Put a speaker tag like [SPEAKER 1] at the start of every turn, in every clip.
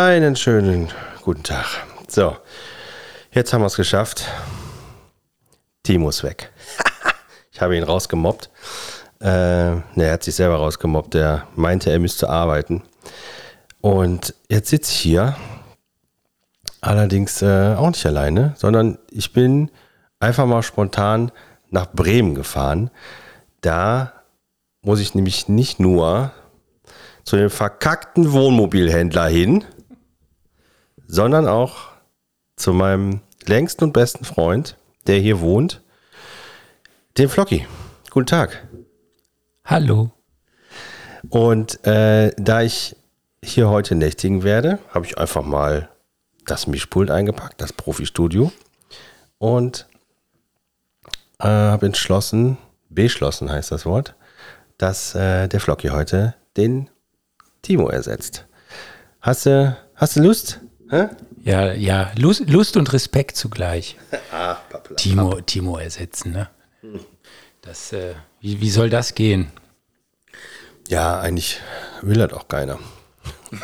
[SPEAKER 1] Einen schönen guten Tag. So, jetzt haben wir es geschafft. Timo ist weg. ich habe ihn rausgemobbt. Äh, ne, er hat sich selber rausgemobbt. Er meinte, er müsste arbeiten. Und jetzt sitze ich hier. Allerdings äh, auch nicht alleine, sondern ich bin einfach mal spontan nach Bremen gefahren. Da muss ich nämlich nicht nur zu dem verkackten Wohnmobilhändler hin, sondern auch zu meinem längsten und besten Freund, der hier wohnt, dem Flocky. Guten Tag.
[SPEAKER 2] Hallo.
[SPEAKER 1] Und äh, da ich hier heute nächtigen werde, habe ich einfach mal das Mischpult eingepackt, das Profi-Studio. Und äh, habe entschlossen, beschlossen heißt das Wort, dass äh, der Flocky heute den Timo ersetzt. Hast du, hast du Lust?
[SPEAKER 2] Hä? Ja, ja, Lust, Lust und Respekt zugleich. ah, pappla, Timo. Timo ersetzen, ne? Das, äh, wie, wie soll das gehen?
[SPEAKER 1] Ja, eigentlich will das auch keiner.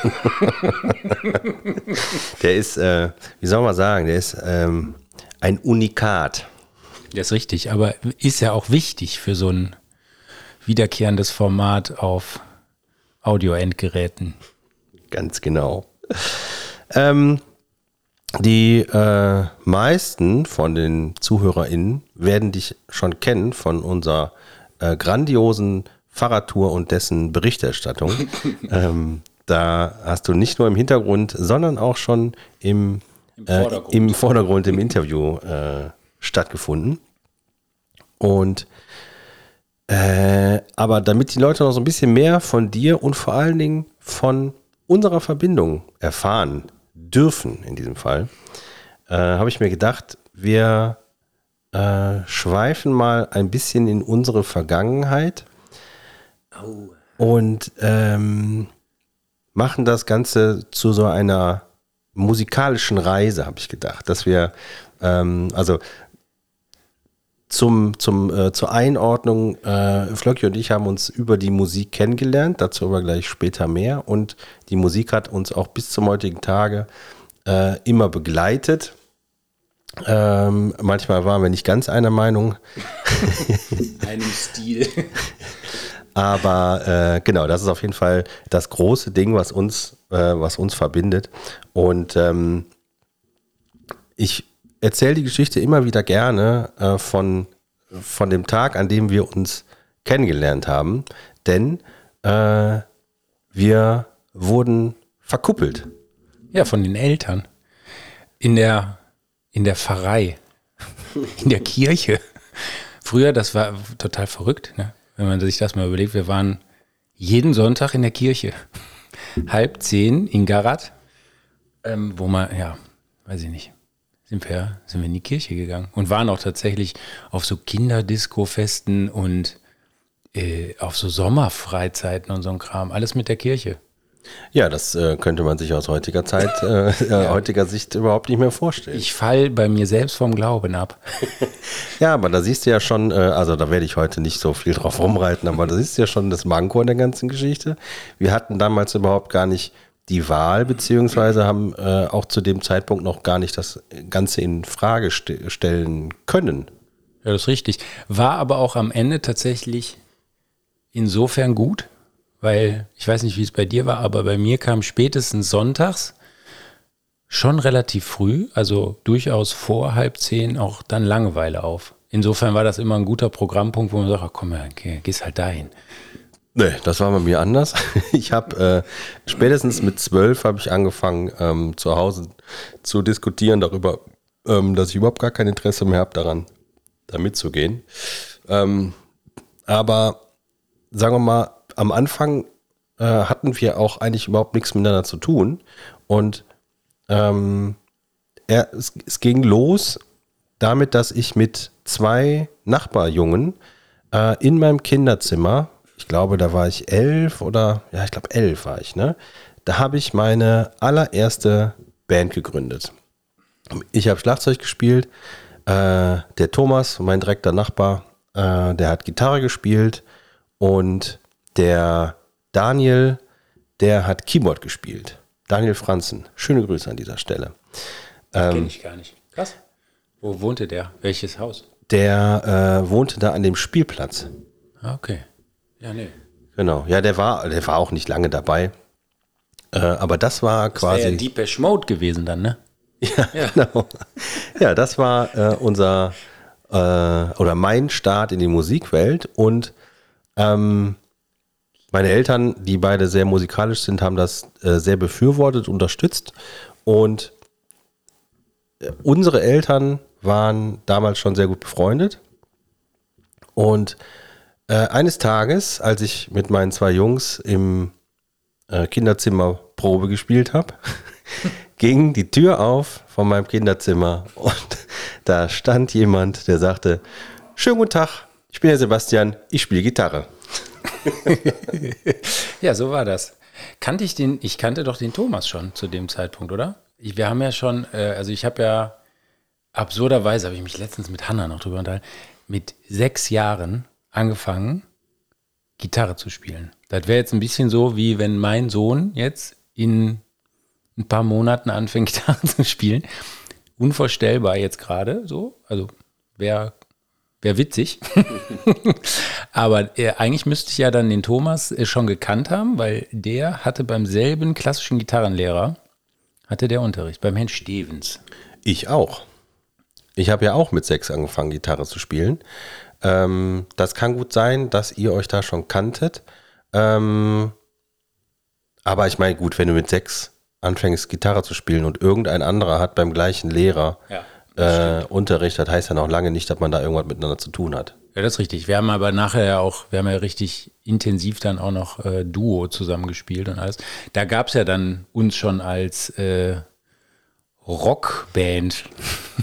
[SPEAKER 1] der ist, äh, wie soll man sagen, der ist ähm, ein Unikat.
[SPEAKER 2] Das ist richtig, aber ist ja auch wichtig für so ein wiederkehrendes Format auf Audio-Endgeräten.
[SPEAKER 1] Ganz genau. Ähm, die äh, meisten von den ZuhörerInnen werden dich schon kennen von unserer äh, grandiosen Fahrradtour und dessen Berichterstattung. ähm, da hast du nicht nur im Hintergrund, sondern auch schon im, Im, äh, Vordergrund. im, Vordergrund, im Interview äh, stattgefunden. Und äh, aber damit die Leute noch so ein bisschen mehr von dir und vor allen Dingen von unserer Verbindung erfahren dürfen, in diesem Fall, äh, habe ich mir gedacht, wir äh, schweifen mal ein bisschen in unsere Vergangenheit oh. und ähm, machen das Ganze zu so einer musikalischen Reise, habe ich gedacht, dass wir, ähm, also zum, zum, äh, zur Einordnung, äh, Flöcki und ich haben uns über die Musik kennengelernt, dazu aber gleich später mehr. Und die Musik hat uns auch bis zum heutigen Tage äh, immer begleitet. Ähm, manchmal waren wir nicht ganz einer Meinung.
[SPEAKER 2] Einem Stil.
[SPEAKER 1] Aber äh, genau, das ist auf jeden Fall das große Ding, was uns, äh, was uns verbindet. Und ähm, ich erzähle die Geschichte immer wieder gerne äh, von, von dem Tag, an dem wir uns kennengelernt haben, denn äh, wir wurden verkuppelt.
[SPEAKER 2] Ja, von den Eltern. In der, in der Pfarrei, in der Kirche. Früher, das war total verrückt, ne? wenn man sich das mal überlegt. Wir waren jeden Sonntag in der Kirche. Halb zehn in Garat, ähm, wo man, ja, weiß ich nicht, sind wir, sind wir in die Kirche gegangen und waren auch tatsächlich auf so Kinderdisco-Festen und äh, auf so Sommerfreizeiten und so ein Kram. Alles mit der Kirche.
[SPEAKER 1] Ja, das äh, könnte man sich aus heutiger Zeit, äh, ja. heutiger Sicht überhaupt nicht mehr vorstellen.
[SPEAKER 2] Ich fall bei mir selbst vom Glauben ab.
[SPEAKER 1] ja, aber da siehst du ja schon, äh, also da werde ich heute nicht so viel drauf rumreiten, aber da siehst du ja schon das Manko in der ganzen Geschichte. Wir hatten damals überhaupt gar nicht die Wahl, beziehungsweise haben äh, auch zu dem Zeitpunkt noch gar nicht das Ganze in Frage st stellen können.
[SPEAKER 2] Ja, das ist richtig. War aber auch am Ende tatsächlich insofern gut, weil ich weiß nicht, wie es bei dir war, aber bei mir kam spätestens sonntags schon relativ früh, also durchaus vor halb zehn, auch dann Langeweile auf. Insofern war das immer ein guter Programmpunkt, wo man sagt, ach, komm, okay, gehst halt dahin.
[SPEAKER 1] Nee, das war bei mir anders. Ich habe äh, spätestens mit zwölf habe ich angefangen, ähm, zu Hause zu diskutieren darüber, ähm, dass ich überhaupt gar kein Interesse mehr habe daran, da mitzugehen. Ähm, aber sagen wir mal, am Anfang äh, hatten wir auch eigentlich überhaupt nichts miteinander zu tun. Und ähm, er, es, es, ging los damit, dass ich mit zwei Nachbarjungen äh, in meinem Kinderzimmer ich glaube, da war ich elf oder, ja, ich glaube elf war ich, ne? Da habe ich meine allererste Band gegründet. Ich habe Schlagzeug gespielt. Äh, der Thomas, mein direkter Nachbar, äh, der hat Gitarre gespielt. Und der Daniel, der hat Keyboard gespielt. Daniel Franzen. Schöne Grüße an dieser Stelle.
[SPEAKER 2] Ähm, Kenne ich gar nicht. Krass. Wo wohnte der? Welches Haus?
[SPEAKER 1] Der äh, wohnte da an dem Spielplatz.
[SPEAKER 2] Ah, okay. Ja, nee.
[SPEAKER 1] Genau. Ja, der war, der war auch nicht lange dabei. Äh, aber das war quasi. Das
[SPEAKER 2] ja Deepesh Mode gewesen dann, ne?
[SPEAKER 1] Ja, ja. genau. Ja, das war äh, unser äh, oder mein Start in die Musikwelt und ähm, meine Eltern, die beide sehr musikalisch sind, haben das äh, sehr befürwortet, unterstützt und äh, unsere Eltern waren damals schon sehr gut befreundet und äh, eines Tages, als ich mit meinen zwei Jungs im äh, Kinderzimmer Probe gespielt habe, ging die Tür auf von meinem Kinderzimmer und da stand jemand, der sagte, schönen guten Tag, ich bin der Sebastian, ich spiele Gitarre.
[SPEAKER 2] ja, so war das. Kannte ich den, ich kannte doch den Thomas schon zu dem Zeitpunkt, oder? Wir haben ja schon, äh, also ich habe ja, absurderweise habe ich mich letztens mit Hanna noch drüber unterhalten, mit sechs Jahren angefangen, Gitarre zu spielen. Das wäre jetzt ein bisschen so, wie wenn mein Sohn jetzt in ein paar Monaten anfängt, Gitarre zu spielen. Unvorstellbar jetzt gerade so. Also wäre wär witzig. Aber äh, eigentlich müsste ich ja dann den Thomas äh, schon gekannt haben, weil der hatte beim selben klassischen Gitarrenlehrer, hatte der Unterricht, beim Herrn Stevens.
[SPEAKER 1] Ich auch. Ich habe ja auch mit sechs angefangen, Gitarre zu spielen. Ähm, das kann gut sein, dass ihr euch da schon kanntet. Ähm, aber ich meine, gut, wenn du mit sechs anfängst, Gitarre zu spielen und irgendein anderer hat beim gleichen Lehrer ja, äh, Unterricht, das heißt ja noch lange nicht, dass man da irgendwas miteinander zu tun hat.
[SPEAKER 2] Ja, das ist richtig. Wir haben aber nachher ja auch, wir haben ja richtig intensiv dann auch noch äh, Duo zusammengespielt und alles. Da gab es ja dann uns schon als äh, Rockband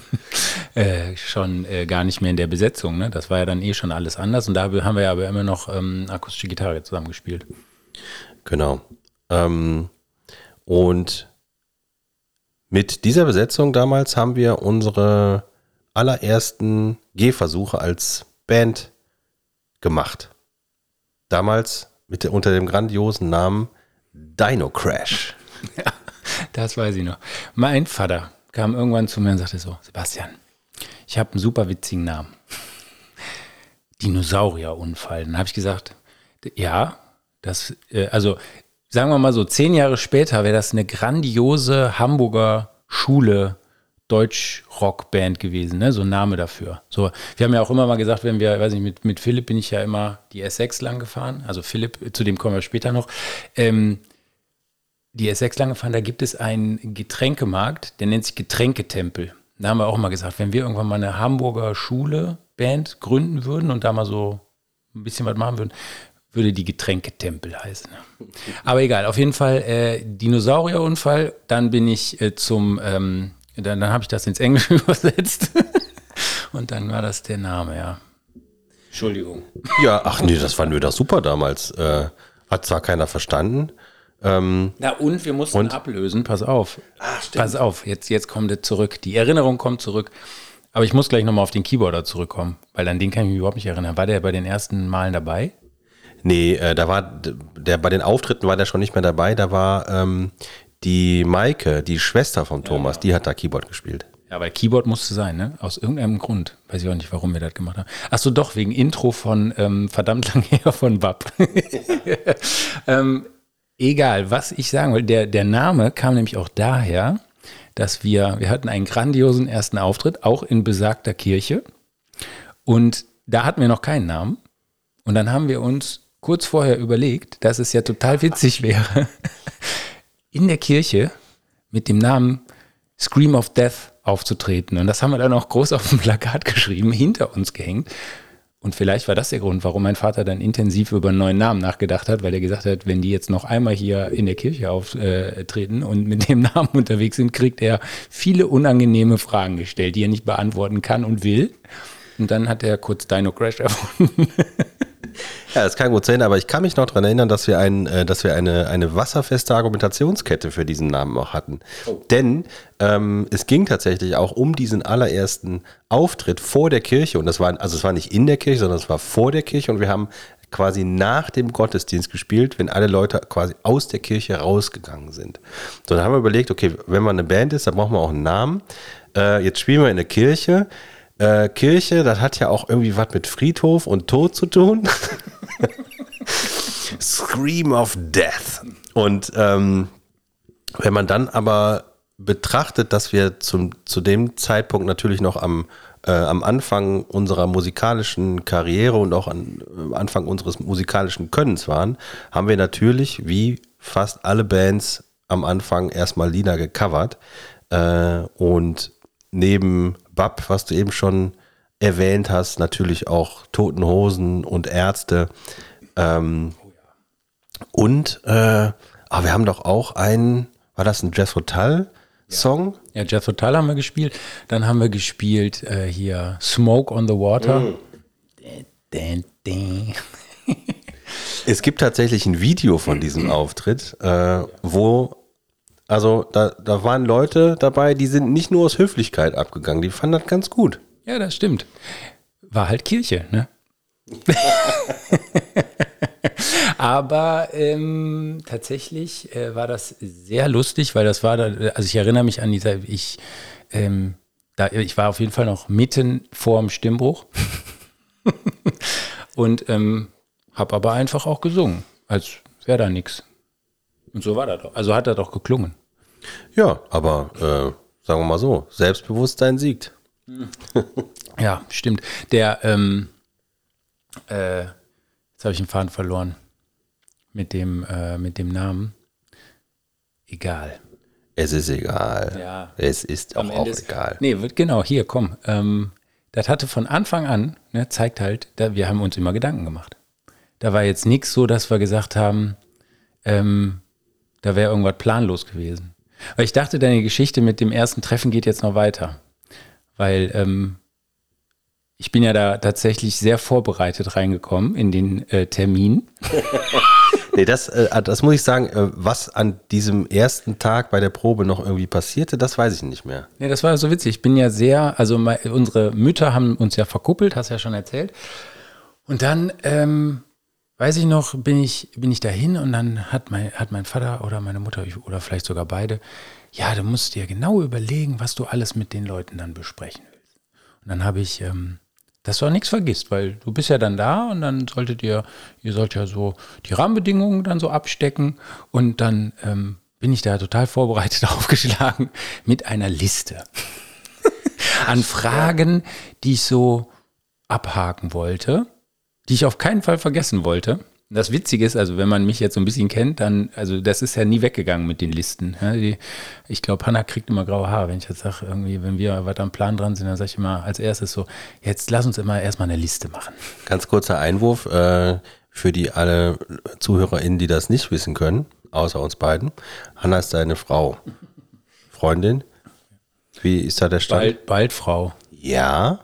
[SPEAKER 2] äh, schon äh, gar nicht mehr in der Besetzung. Ne? Das war ja dann eh schon alles anders und da haben wir ja aber immer noch ähm, akustische Gitarre zusammengespielt.
[SPEAKER 1] Genau. Ähm, und mit dieser Besetzung damals haben wir unsere allerersten Gehversuche als Band gemacht. Damals mit, unter dem grandiosen Namen Dino Crash.
[SPEAKER 2] Ja, das weiß ich noch. Mein Vater kam irgendwann zu mir und sagte so, Sebastian, ich habe einen super witzigen Namen. Dinosaurierunfall. Dann habe ich gesagt, ja, das, äh, also sagen wir mal so, zehn Jahre später wäre das eine grandiose Hamburger Schule Deutsch-Rock-Band gewesen, ne? so ein Name dafür. So, wir haben ja auch immer mal gesagt, wenn wir, weiß nicht, mit, mit Philipp bin ich ja immer die S6 lang gefahren, also Philipp, zu dem kommen wir später noch. Ähm, die S6 lang gefahren, da gibt es einen Getränkemarkt, der nennt sich Getränketempel. Da haben wir auch mal gesagt, wenn wir irgendwann mal eine Hamburger Schule-Band gründen würden und da mal so ein bisschen was machen würden, würde die Getränketempel heißen. Aber egal, auf jeden Fall äh, Dinosaurierunfall. Dann bin ich äh, zum, ähm, dann, dann habe ich das ins Englische übersetzt. Und dann war das der Name, ja. Entschuldigung.
[SPEAKER 1] Ja, ach nee, das fanden wir doch super damals. Äh, hat zwar keiner verstanden.
[SPEAKER 2] Ähm, Na und wir mussten und? ablösen, pass auf. Ach, stimmt. Pass auf, jetzt, jetzt kommt er zurück. Die Erinnerung kommt zurück. Aber ich muss gleich nochmal auf den Keyboarder zurückkommen, weil an den kann ich mich überhaupt nicht erinnern. War der bei den ersten Malen dabei?
[SPEAKER 1] Nee, äh, da war der bei den Auftritten war der schon nicht mehr dabei. Da war ähm, die Maike, die Schwester von Thomas, ja, die hat da Keyboard gespielt.
[SPEAKER 2] Ja, weil Keyboard musste sein, ne? Aus irgendeinem Grund. Weiß ich auch nicht, warum wir das gemacht haben. Ach so, doch, wegen Intro von ähm, verdammt lang her von Bab. ähm, egal, was ich sagen will, der, der Name kam nämlich auch daher, dass wir, wir hatten einen grandiosen ersten Auftritt, auch in besagter Kirche. Und da hatten wir noch keinen Namen. Und dann haben wir uns kurz vorher überlegt, dass es ja total witzig wäre, in der Kirche mit dem Namen Scream of Death aufzutreten. Und das haben wir dann auch groß auf dem Plakat geschrieben, hinter uns gehängt. Und vielleicht war das der Grund, warum mein Vater dann intensiv über einen neuen Namen nachgedacht hat, weil er gesagt hat, wenn die jetzt noch einmal hier in der Kirche auftreten und mit dem Namen unterwegs sind, kriegt er viele unangenehme Fragen gestellt, die er nicht beantworten kann und will. Und dann hat er kurz Dino Crash erfunden.
[SPEAKER 1] Ja, das kann gut sein, aber ich kann mich noch daran erinnern, dass wir, ein, äh, dass wir eine, eine wasserfeste Argumentationskette für diesen Namen auch hatten. Oh. Denn ähm, es ging tatsächlich auch um diesen allerersten Auftritt vor der Kirche. Und das war, also es war nicht in der Kirche, sondern es war vor der Kirche und wir haben quasi nach dem Gottesdienst gespielt, wenn alle Leute quasi aus der Kirche rausgegangen sind. So, dann haben wir überlegt, okay, wenn man eine Band ist, dann brauchen wir auch einen Namen. Äh, jetzt spielen wir in der Kirche. Äh, Kirche, das hat ja auch irgendwie was mit Friedhof und Tod zu tun. Scream of Death. Und ähm, wenn man dann aber betrachtet, dass wir zum, zu dem Zeitpunkt natürlich noch am, äh, am Anfang unserer musikalischen Karriere und auch am äh, Anfang unseres musikalischen Könnens waren, haben wir natürlich, wie fast alle Bands, am Anfang erstmal Lieder gecovert. Äh, und neben Bab, was du eben schon erwähnt hast, natürlich auch Toten Hosen und Ärzte. Ähm, und äh, aber wir haben doch auch einen, war das ein Jethro Tull Song?
[SPEAKER 2] Ja, Jethro Tull haben wir gespielt. Dann haben wir gespielt äh, hier Smoke on the Water.
[SPEAKER 1] Mm. Es gibt tatsächlich ein Video von diesem Auftritt, äh, wo also da, da waren Leute dabei, die sind nicht nur aus Höflichkeit abgegangen, die fanden das ganz gut.
[SPEAKER 2] Ja, das stimmt. War halt Kirche, ne? Aber ähm, tatsächlich äh, war das sehr lustig, weil das war da, also ich erinnere mich an dieser, ich, ähm, da, ich war auf jeden Fall noch mitten vorm Stimmbruch und ähm, habe aber einfach auch gesungen, als wäre da nichts. Und so war das doch. Also hat er doch geklungen.
[SPEAKER 1] Ja, aber äh, sagen wir mal so, Selbstbewusstsein siegt.
[SPEAKER 2] ja, stimmt. Der, ähm, äh, jetzt habe ich den Faden verloren mit dem, äh, mit dem Namen. Egal.
[SPEAKER 1] Es ist egal.
[SPEAKER 2] Ja.
[SPEAKER 1] Es ist auch,
[SPEAKER 2] Am
[SPEAKER 1] auch
[SPEAKER 2] Ende ist-
[SPEAKER 1] egal.
[SPEAKER 2] Nee, genau, hier, komm. Ähm, das hatte von Anfang an, ne, zeigt halt, da, wir haben uns immer Gedanken gemacht. Da war jetzt nichts so, dass wir gesagt haben, ähm, da wäre irgendwas planlos gewesen. Weil ich dachte, deine Geschichte mit dem ersten Treffen geht jetzt noch weiter. Weil ähm, ich bin ja da tatsächlich sehr vorbereitet reingekommen in den äh, Termin.
[SPEAKER 1] Nee, das, äh, das muss ich sagen, äh, was an diesem ersten Tag bei der Probe noch irgendwie passierte, das weiß ich nicht mehr.
[SPEAKER 2] Ja, das war so witzig. Ich bin ja sehr, also mei- unsere Mütter haben uns ja verkuppelt, hast ja schon erzählt. Und dann, ähm, weiß ich noch, bin ich, bin ich dahin und dann hat mein, hat mein Vater oder meine Mutter oder vielleicht sogar beide, ja, du musst dir genau überlegen, was du alles mit den Leuten dann besprechen willst. Und dann habe ich, ähm, dass du auch nichts vergisst, weil du bist ja dann da und dann solltet ihr, ihr sollt ja so die Rahmenbedingungen dann so abstecken und dann ähm, bin ich da total vorbereitet aufgeschlagen mit einer Liste an Fragen, die ich so abhaken wollte, die ich auf keinen Fall vergessen wollte. Das Witzige ist, also wenn man mich jetzt so ein bisschen kennt, dann, also das ist ja nie weggegangen mit den Listen. Ja, die, ich glaube, Hannah kriegt immer graue Haare, wenn ich jetzt sage, irgendwie, wenn wir was am Plan dran sind, dann sage ich immer als erstes so, jetzt lass uns immer erstmal eine Liste machen.
[SPEAKER 1] Ganz kurzer Einwurf äh, für die alle ZuhörerInnen, die das nicht wissen können, außer uns beiden. Hanna ist deine Frau. Freundin? Wie ist da der Stand?
[SPEAKER 2] Bald, bald, Frau.
[SPEAKER 1] Ja.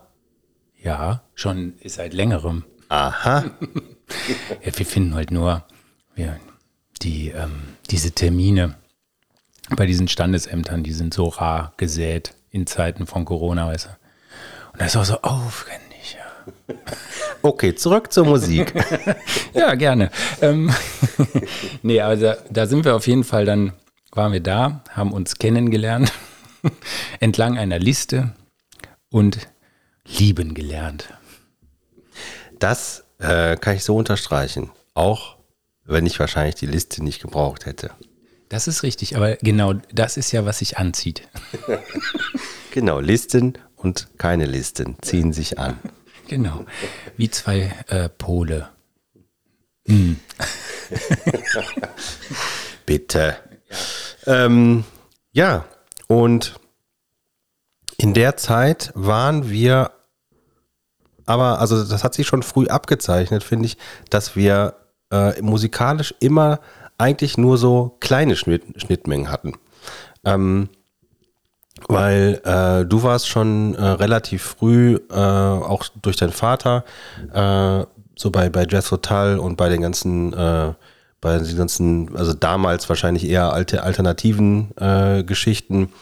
[SPEAKER 2] Ja, schon seit längerem.
[SPEAKER 1] Aha.
[SPEAKER 2] Ja, wir finden halt nur wir, die, ähm, diese Termine bei diesen Standesämtern, die sind so rar gesät in Zeiten von Corona, weißt du. Und das ist auch so aufwendig, ja.
[SPEAKER 1] Okay, zurück zur Musik.
[SPEAKER 2] Ja, gerne. ähm, nee, aber da, da sind wir auf jeden Fall dann, waren wir da, haben uns kennengelernt, entlang einer Liste und lieben gelernt.
[SPEAKER 1] Das äh, kann ich so unterstreichen. Auch wenn ich wahrscheinlich die Liste nicht gebraucht hätte.
[SPEAKER 2] Das ist richtig, aber genau das ist ja, was sich anzieht.
[SPEAKER 1] Genau, Listen und keine Listen ziehen sich an.
[SPEAKER 2] Genau, wie zwei äh, Pole.
[SPEAKER 1] Bitte. Ja. Ähm, ja, und in der Zeit waren wir, aber, also das hat sich schon früh abgezeichnet, finde ich, dass wir äh, musikalisch immer eigentlich nur so kleine Schnitt, Schnittmengen hatten. Ähm, weil äh, du warst schon äh, relativ früh, äh, auch durch deinen Vater, äh, so bei, bei Jazz Hotel und bei den ganzen, äh, bei den ganzen, also damals wahrscheinlich eher alte alternativen äh, Geschichten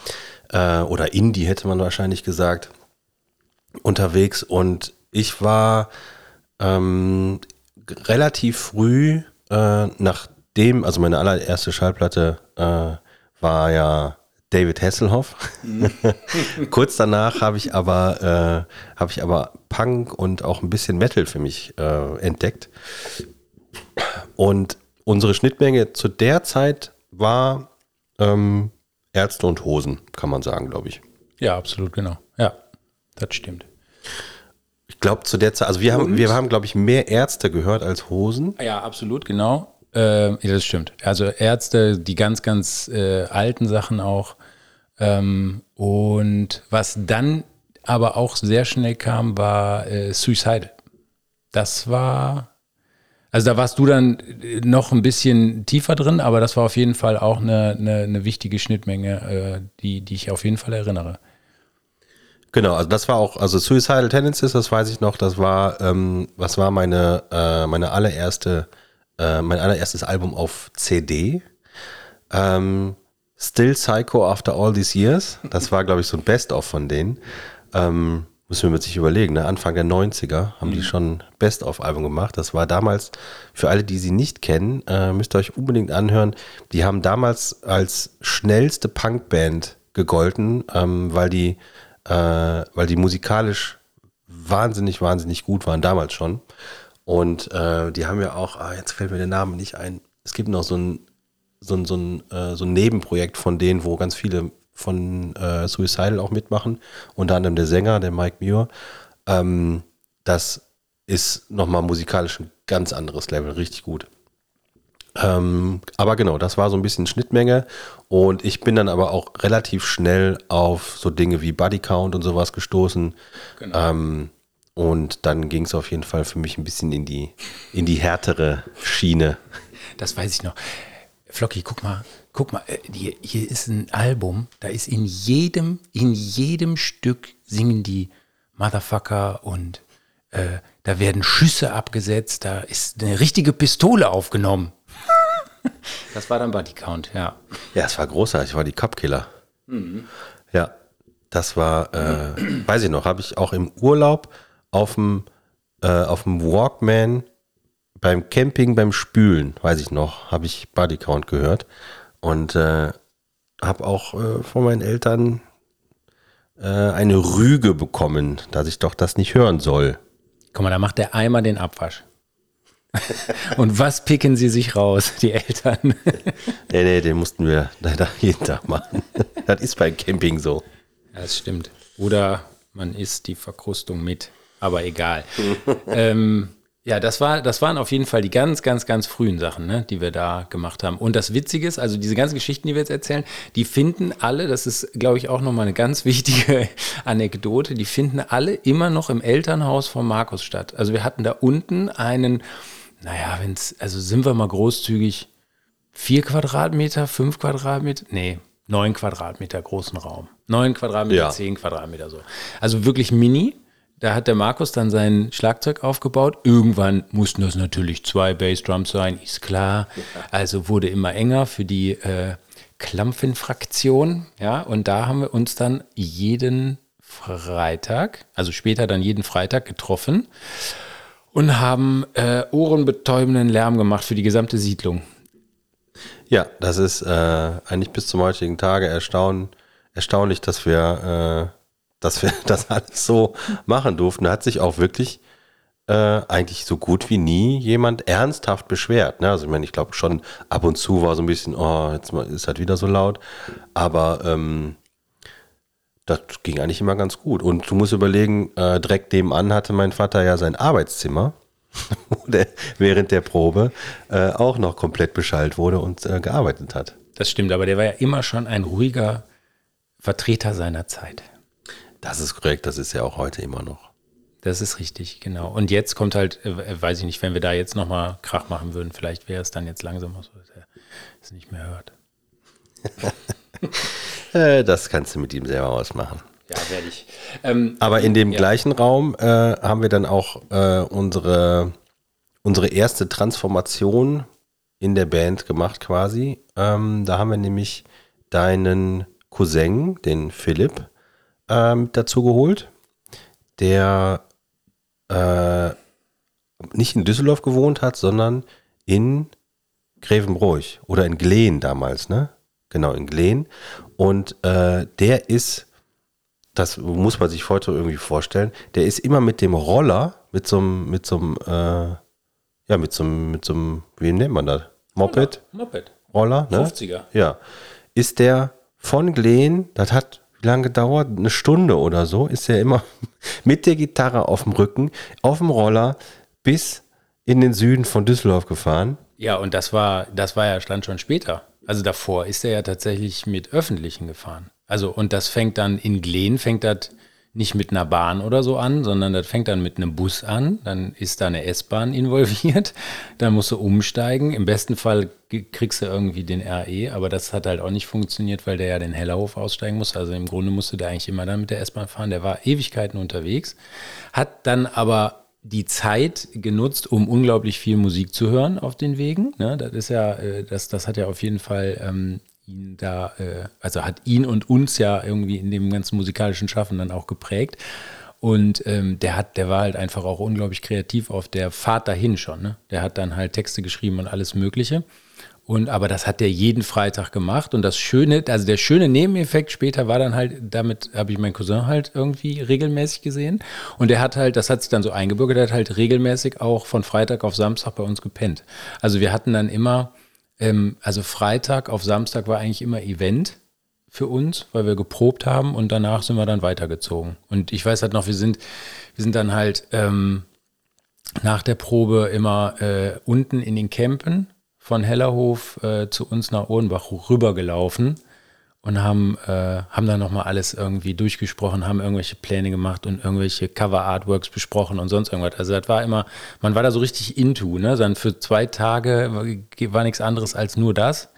[SPEAKER 1] äh, oder Indie hätte man wahrscheinlich gesagt, unterwegs. Und ich war ähm, relativ früh, äh, nachdem, also meine allererste Schallplatte äh, war ja David Hasselhoff. Mhm. Kurz danach habe ich aber äh, habe ich aber Punk und auch ein bisschen Metal für mich äh, entdeckt. Und unsere Schnittmenge zu der Zeit war ähm, Ärzte und Hosen, kann man sagen, glaube ich.
[SPEAKER 2] Ja, absolut, genau. Ja, das stimmt.
[SPEAKER 1] Ich glaube, zu der Zeit, also wir haben, wir haben, glaube ich, mehr Ärzte gehört als Hosen.
[SPEAKER 2] Ja, absolut, genau. Äh, ja, das stimmt. Also Ärzte, die ganz, ganz äh, alten Sachen auch. Ähm, und was dann aber auch sehr schnell kam, war äh, Suicide. Das war, also da warst du dann noch ein bisschen tiefer drin, aber das war auf jeden Fall auch eine, eine, eine wichtige Schnittmenge, äh, die, die ich auf jeden Fall erinnere.
[SPEAKER 1] Genau, also das war auch, also Suicidal Tendencies, das weiß ich noch, das war, ähm, was war meine, äh, meine allererste, äh, mein allererstes Album auf CD. Ähm, Still Psycho After All These Years. Das war, glaube ich, so ein Best-of von denen. Ähm, müssen wir mit sich überlegen, ne? Anfang der 90er haben mhm. die schon Best-of-Album gemacht. Das war damals, für alle, die sie nicht kennen, äh, müsst ihr euch unbedingt anhören. Die haben damals als schnellste Punkband gegolten, ähm, weil die, äh, weil die musikalisch wahnsinnig, wahnsinnig gut waren, damals schon. Und äh, die haben ja auch, ah, jetzt fällt mir der Name nicht ein. Es gibt noch so ein so ein, so ein, äh, so ein Nebenprojekt von denen, wo ganz viele von äh, Suicidal auch mitmachen, unter anderem der Sänger, der Mike Muir. Ähm, das ist nochmal musikalisch ein ganz anderes Level, richtig gut. Ähm, aber genau, das war so ein bisschen Schnittmenge und ich bin dann aber auch relativ schnell auf so Dinge wie Body Count und sowas gestoßen. Genau. Ähm, und dann ging es auf jeden Fall für mich ein bisschen in die, in die härtere Schiene.
[SPEAKER 2] Das weiß ich noch. Flocky, guck mal, guck mal, äh, hier, hier ist ein Album, da ist in jedem, in jedem Stück singen die Motherfucker und äh, da werden Schüsse abgesetzt, da ist eine richtige Pistole aufgenommen. das war dann Body Count, ja.
[SPEAKER 1] Ja, es war großartig, war die Cupkiller. Mhm. Ja, das war, äh, weiß ich noch, habe ich auch im Urlaub auf dem, äh, auf dem Walkman beim Camping, beim Spülen, weiß ich noch, habe ich Bodycount gehört und äh, habe auch äh, von meinen Eltern äh, eine Rüge bekommen, dass ich doch das nicht hören soll.
[SPEAKER 2] Guck mal, da macht der Eimer den Abwasch. und was picken sie sich raus, die Eltern?
[SPEAKER 1] nee, nee, den mussten wir leider jeden Tag machen. das ist beim Camping so.
[SPEAKER 2] Ja, das stimmt. Oder man isst die Verkrustung mit, aber egal. ähm, ja, das war, das waren auf jeden Fall die ganz, ganz, ganz frühen Sachen, ne, die wir da gemacht haben. Und das Witzige ist, also diese ganzen Geschichten, die wir jetzt erzählen, die finden alle, das ist, glaube ich, auch nochmal eine ganz wichtige Anekdote, die finden alle immer noch im Elternhaus von Markus statt. Also wir hatten da unten einen, naja, wenn's, also sind wir mal großzügig, vier Quadratmeter, fünf Quadratmeter, nee, neun Quadratmeter großen Raum. Neun Quadratmeter, ja. zehn Quadratmeter so. Also wirklich mini. Da hat der Markus dann sein Schlagzeug aufgebaut. Irgendwann mussten das natürlich zwei Bassdrums sein, ist klar. Also wurde immer enger für die äh, Klampfen-Fraktion. Ja, und da haben wir uns dann jeden Freitag, also später dann jeden Freitag getroffen und haben äh, ohrenbetäubenden Lärm gemacht für die gesamte Siedlung.
[SPEAKER 1] Ja, das ist äh, eigentlich bis zum heutigen Tage erstaun erstaunlich, dass wir äh, dass wir das alles so machen durften. Da hat sich auch wirklich äh, eigentlich so gut wie nie jemand ernsthaft beschwert. Ne? Also ich meine, ich glaube schon ab und zu war so ein bisschen, oh, jetzt ist halt wieder so laut. Aber ähm, das ging eigentlich immer ganz gut. Und du musst überlegen, äh, direkt nebenan hatte mein Vater ja sein Arbeitszimmer, wo der während der Probe äh, auch noch komplett beschallt wurde und äh, gearbeitet hat.
[SPEAKER 2] Das stimmt, aber der war ja immer schon ein ruhiger Vertreter seiner Zeit.
[SPEAKER 1] Das ist korrekt, das ist ja auch heute immer noch.
[SPEAKER 2] Das ist richtig, genau. Und jetzt kommt halt, äh, weiß ich nicht, wenn wir da jetzt nochmal Krach machen würden, vielleicht wäre es dann jetzt langsam so, dass er es nicht mehr hört.
[SPEAKER 1] Äh, das kannst du mit ihm selber ausmachen.
[SPEAKER 2] Ja, werde ich. Ähm,
[SPEAKER 1] Aber in dem ja. gleichen Raum äh, haben wir dann auch äh, unsere, unsere erste Transformation in der Band gemacht quasi. Ähm, da haben wir nämlich deinen Cousin, den Philipp, ähm, dazu geholt, der äh, nicht in Düsseldorf gewohnt hat, sondern in Grevenbroich oder in Gleen damals, ne? Genau, in Gleen. Und äh, der ist, das muss man sich heute irgendwie vorstellen, der ist immer mit dem Roller, mit so einem, mit so einem, äh, ja, mit so einem, mit so einem, wie nennt man das? Moped?
[SPEAKER 2] Moped.
[SPEAKER 1] Roller, ne?
[SPEAKER 2] 50er.
[SPEAKER 1] Ja. Ist der von Gleen, das hat wie lange gedauert? Eine Stunde oder so, ist er immer mit der Gitarre auf dem Rücken, auf dem Roller bis in den Süden von Düsseldorf gefahren.
[SPEAKER 2] Ja, und das war, das war ja stand schon später. Also davor ist er ja tatsächlich mit Öffentlichen gefahren. Also, und das fängt dann in Glen, fängt das nicht mit einer Bahn oder so an, sondern das fängt dann mit einem Bus an, dann ist da eine S-Bahn involviert, dann musst du umsteigen. Im besten Fall kriegst du irgendwie den RE, aber das hat halt auch nicht funktioniert, weil der ja den Hellerhof aussteigen muss. Also im Grunde musste der eigentlich immer dann mit der S-Bahn fahren. Der war Ewigkeiten unterwegs, hat dann aber die Zeit genutzt, um unglaublich viel Musik zu hören auf den Wegen. Ne, das ist ja, äh, das, das hat ja auf jeden Fall ähm, ihn da, äh, also hat ihn und uns ja irgendwie in dem ganzen musikalischen Schaffen dann auch geprägt. Und ähm, der hat, der war halt einfach auch unglaublich kreativ auf der Fahrt dahin schon. Ne? Der hat dann halt Texte geschrieben und alles Mögliche. Und aber das hat der jeden Freitag gemacht. Und das Schöne, also der schöne Nebeneffekt später war dann halt, damit habe ich meinen Cousin halt irgendwie regelmäßig gesehen. Und der hat halt, das hat sich dann so eingebürgert, der hat halt regelmäßig auch von Freitag auf Samstag bei uns gepennt. Also wir hatten dann immer, ähm, also Freitag auf Samstag war eigentlich immer Event für uns, weil wir geprobt haben und danach sind wir dann weitergezogen. Und ich weiß halt noch, wir sind, wir sind dann halt ähm, nach der Probe immer äh, unten in den Campen von Hellerhof äh, zu uns nach Ohrenbach rübergelaufen und haben, äh, haben dann nochmal alles irgendwie durchgesprochen, haben irgendwelche Pläne gemacht und irgendwelche Cover-Artworks besprochen und sonst irgendwas. Also das war immer, man war da so richtig into, ne? Dann für zwei Tage war nichts anderes als nur das.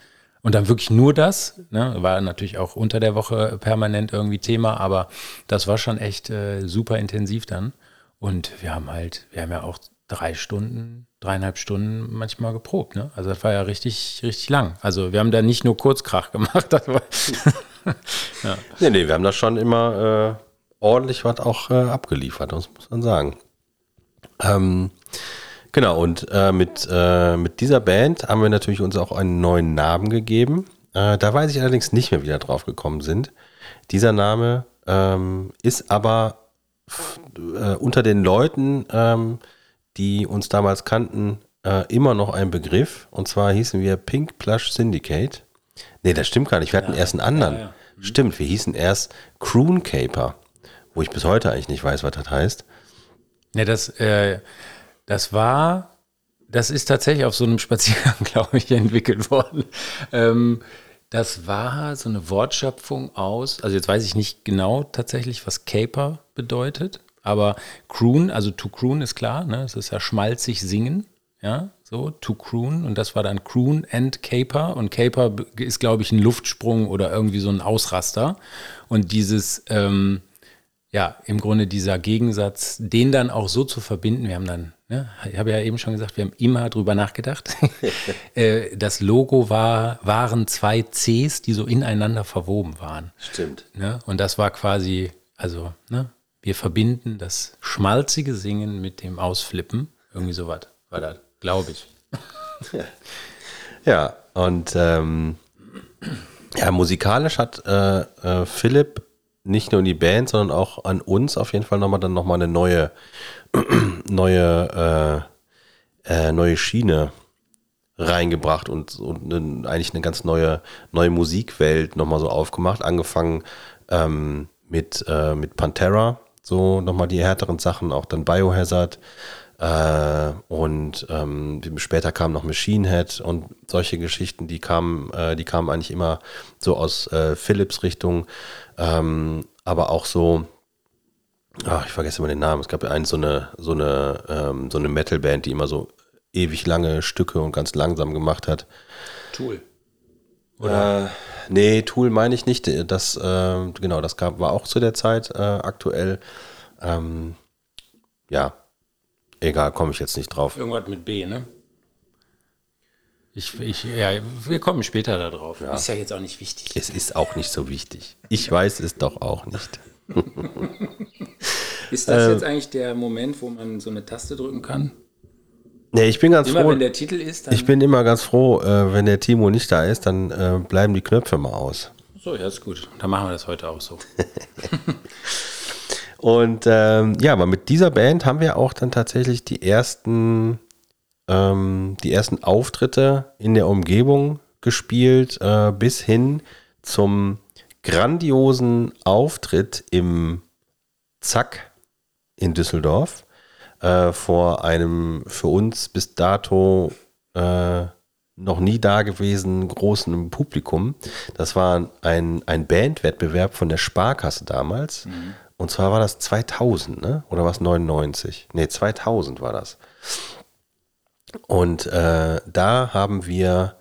[SPEAKER 2] Und dann wirklich nur das, ne? war natürlich auch unter der Woche permanent irgendwie Thema, aber das war schon echt äh, super intensiv dann. Und wir haben halt, wir haben ja auch drei Stunden, dreieinhalb Stunden manchmal geprobt. Ne? Also das war ja richtig, richtig lang. Also wir haben da nicht nur Kurzkrach gemacht. Das war
[SPEAKER 1] ja. Nee, nee, wir haben da schon immer äh, ordentlich was auch äh, abgeliefert, das muss man sagen. Ähm, genau, und äh, mit, äh, mit dieser Band haben wir natürlich uns auch einen neuen Namen gegeben. Äh, da weiß ich allerdings nicht mehr, wie wir drauf gekommen sind. Dieser Name ähm, ist aber äh, unter den Leuten ähm, die uns damals kannten, äh, immer noch ein Begriff. Und zwar hießen wir Pink Plush Syndicate. Nee, das stimmt gar nicht. Wir hatten ja, erst einen anderen. Ja, ja. Mhm. Stimmt, wir hießen erst Croon Caper, wo ich bis heute eigentlich nicht weiß, was das heißt.
[SPEAKER 2] Ja, das, äh, das war, das ist tatsächlich auf so einem Spaziergang, glaube ich, entwickelt worden. Ähm, das war so eine Wortschöpfung aus, also jetzt weiß ich nicht genau tatsächlich, was Caper bedeutet. Aber croon, also to croon ist klar, ne? Es ist ja schmalzig singen, ja, so to croon und das war dann croon and caper und caper ist glaube ich ein Luftsprung oder irgendwie so ein Ausraster und dieses ähm, ja, im Grunde dieser Gegensatz, den dann auch so zu verbinden, wir haben dann, ne, ich habe ja eben schon gesagt, wir haben immer drüber nachgedacht. Äh, das Logo war, waren zwei Cs, die so ineinander verwoben waren.
[SPEAKER 1] Stimmt.
[SPEAKER 2] Ne? Und das war quasi, also, ne, wir verbinden das schmalzige Singen mit dem Ausflippen. Irgendwie so was war das, glaube ich.
[SPEAKER 1] ja, und ähm, ja, musikalisch hat äh, äh, Philipp nicht nur in die Band, sondern auch an uns auf jeden Fall nochmal dann nochmal eine neue, neue, äh, äh, neue Schiene reingebracht und, und eine, eigentlich eine ganz neue, neue Musikwelt nochmal so aufgemacht. Angefangen ähm, mit, äh, mit Pantera, so nochmal die härteren Sachen, auch dann Biohazard. Äh, und ähm, später kam noch Machine Head und solche Geschichten, die kamen, äh, die kamen eigentlich immer so aus äh, Philips Richtung, ähm, aber auch so, ach, ich vergesse immer den Namen. Es gab ja eine so eine, so eine, ähm, so eine Metalband, die immer so ewig lange Stücke und ganz langsam gemacht hat.
[SPEAKER 2] Tool.
[SPEAKER 1] Oder? Äh, nee, Tool meine ich nicht. Das, äh, genau, das gab, war auch zu der Zeit äh, aktuell. Ähm, ja, egal, komme ich jetzt nicht drauf.
[SPEAKER 2] Irgendwas mit B, ne? Ich, ich, ja, wir kommen später da drauf.
[SPEAKER 1] Ja.
[SPEAKER 2] Ist ja jetzt auch nicht wichtig.
[SPEAKER 1] Es ist auch nicht so wichtig. Ich weiß es doch auch nicht.
[SPEAKER 2] ist das jetzt eigentlich der Moment, wo man so eine Taste drücken kann?
[SPEAKER 1] Nee, ich bin ganz
[SPEAKER 2] Immer
[SPEAKER 1] froh.
[SPEAKER 2] wenn der Titel ist, dann.
[SPEAKER 1] Ich bin immer ganz froh, äh, wenn der Timo nicht da ist, dann äh, bleiben die Knöpfe mal aus.
[SPEAKER 2] so, ja, ist gut. Dann machen wir das heute auch so.
[SPEAKER 1] Und ähm, ja, aber mit dieser Band haben wir auch dann tatsächlich die ersten, ähm, die ersten Auftritte in der Umgebung gespielt, äh, bis hin zum grandiosen Auftritt im Zack in Düsseldorf äh, vor einem für uns bis dato äh, noch nie dagewesenen großen Publikum. Das war ein, ein Bandwettbewerb von der Sparkasse damals. Und zwar war das 2000, ne? Oder was 99? Ne, 2000 war das. Und äh, da haben wir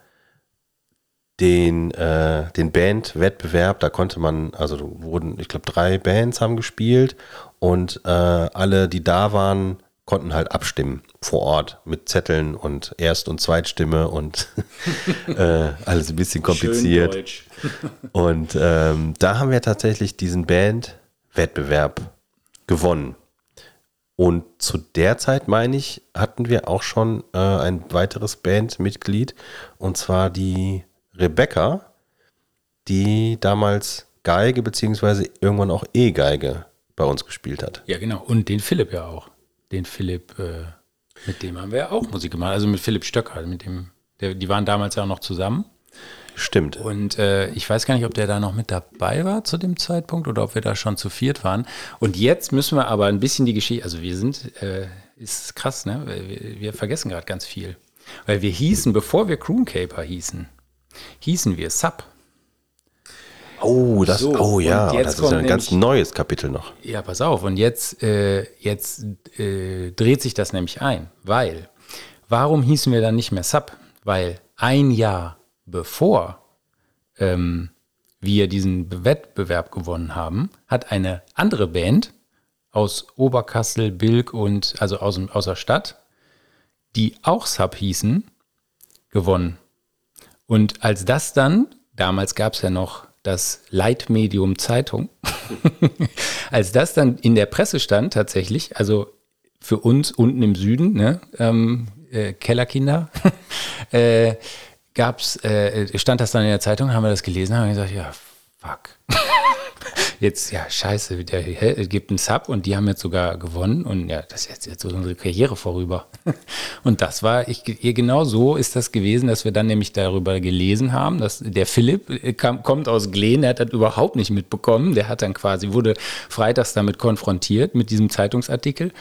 [SPEAKER 1] den, äh, den Bandwettbewerb, da konnte man, also wurden, ich glaube, drei Bands haben gespielt und äh, alle, die da waren, konnten halt abstimmen vor Ort mit Zetteln und Erst- und Zweitstimme und äh, alles ein bisschen kompliziert. Und ähm, da haben wir tatsächlich diesen Bandwettbewerb gewonnen. Und zu der Zeit, meine ich, hatten wir auch schon äh, ein weiteres Bandmitglied, und zwar die Rebecca, die damals Geige beziehungsweise irgendwann auch E-Geige bei uns gespielt hat.
[SPEAKER 2] Ja, genau. Und den Philipp ja auch. Den Philipp, äh, mit dem haben wir ja auch Musik gemacht. Also mit Philipp Stöcker, mit dem, der, die waren damals ja auch noch zusammen.
[SPEAKER 1] Stimmt.
[SPEAKER 2] Und äh, ich weiß gar nicht, ob der da noch mit dabei war zu dem Zeitpunkt oder ob wir da schon zu viert waren. Und jetzt müssen wir aber ein bisschen die Geschichte, also wir sind, äh, ist krass, ne? Wir, wir vergessen gerade ganz viel. Weil wir hießen, bevor wir Crooncaper hießen, hießen wir Sub.
[SPEAKER 1] Oh, das,
[SPEAKER 2] So,
[SPEAKER 1] oh ja, das ist ein ganz
[SPEAKER 2] nämlich-
[SPEAKER 1] neues Kapitel noch.
[SPEAKER 2] Ja, pass auf. Und jetzt, äh, jetzt äh, dreht sich das nämlich ein, weil, warum hießen wir dann nicht mehr Sub? Weil ein Jahr bevor ähm, wir diesen Wettbewerb gewonnen haben, hat eine andere Band aus Oberkassel, Bilk und also aus, aus der Stadt, die auch Sub hießen, gewonnen. Und als das dann, damals gab es ja noch das Leitmedium Zeitung, als das dann in der Presse stand tatsächlich, also für uns unten im Süden, ne, ähm, äh, Kellerkinder, äh, gab's, äh, stand das dann in der Zeitung, haben wir das gelesen, haben wir gesagt, ja, fuck. Jetzt, ja, scheiße, der, gibt einen Sub und die haben jetzt sogar gewonnen und ja, das ist jetzt, jetzt unsere Karriere vorüber. Und das war, ich, genau so ist das gewesen, dass wir dann nämlich darüber gelesen haben, dass der Philipp äh, kam, kommt aus Glen, der hat das überhaupt nicht mitbekommen, der hat dann quasi, wurde freitags damit konfrontiert mit diesem Zeitungsartikel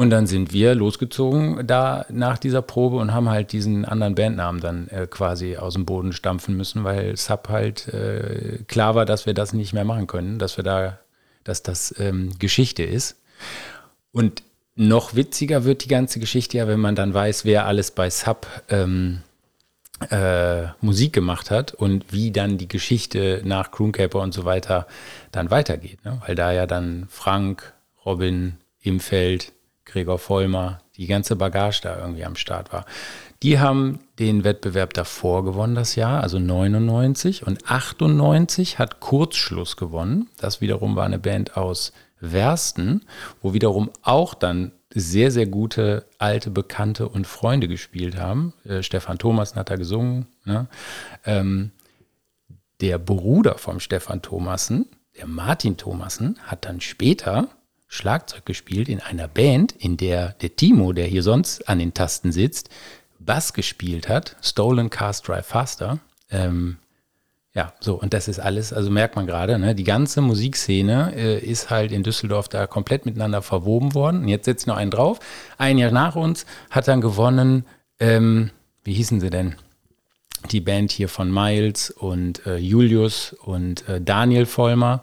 [SPEAKER 2] und dann sind wir losgezogen da nach dieser Probe und haben halt diesen anderen Bandnamen dann äh, quasi aus dem Boden stampfen müssen, weil Sub halt äh, klar war, dass wir das nicht mehr machen können, dass wir da, dass das ähm, Geschichte ist. Und noch witziger wird die ganze Geschichte ja, wenn man dann weiß, wer alles bei Sub ähm, äh, Musik gemacht hat und wie dann die Geschichte nach Crooncaper und so weiter dann weitergeht. Ne? Weil da ja dann Frank, Robin, Imfeld, Gregor Vollmer, die ganze Bagage da irgendwie am Start war. Die haben den Wettbewerb davor gewonnen das Jahr, also 99 und 98 hat Kurzschluss gewonnen. Das wiederum war eine Band aus Wersten, wo wiederum auch dann sehr, sehr gute alte Bekannte und Freunde gespielt haben. Äh, Stefan Thomasen hat da gesungen. Ne? Ähm, der Bruder vom Stefan Thomasen, der Martin Thomasen, hat dann später Schlagzeug gespielt in einer Band, in der der Timo, der hier sonst an den Tasten sitzt, Bass gespielt hat, Stolen Cast Drive Faster. Ähm, ja, so, und das ist alles, also merkt man gerade, ne, die ganze Musikszene äh, ist halt in Düsseldorf da komplett miteinander verwoben worden. Und jetzt setzt noch einen drauf. Ein Jahr nach uns hat dann gewonnen, ähm, wie hießen sie denn? Die Band hier von Miles und äh, Julius und äh, Daniel Vollmer.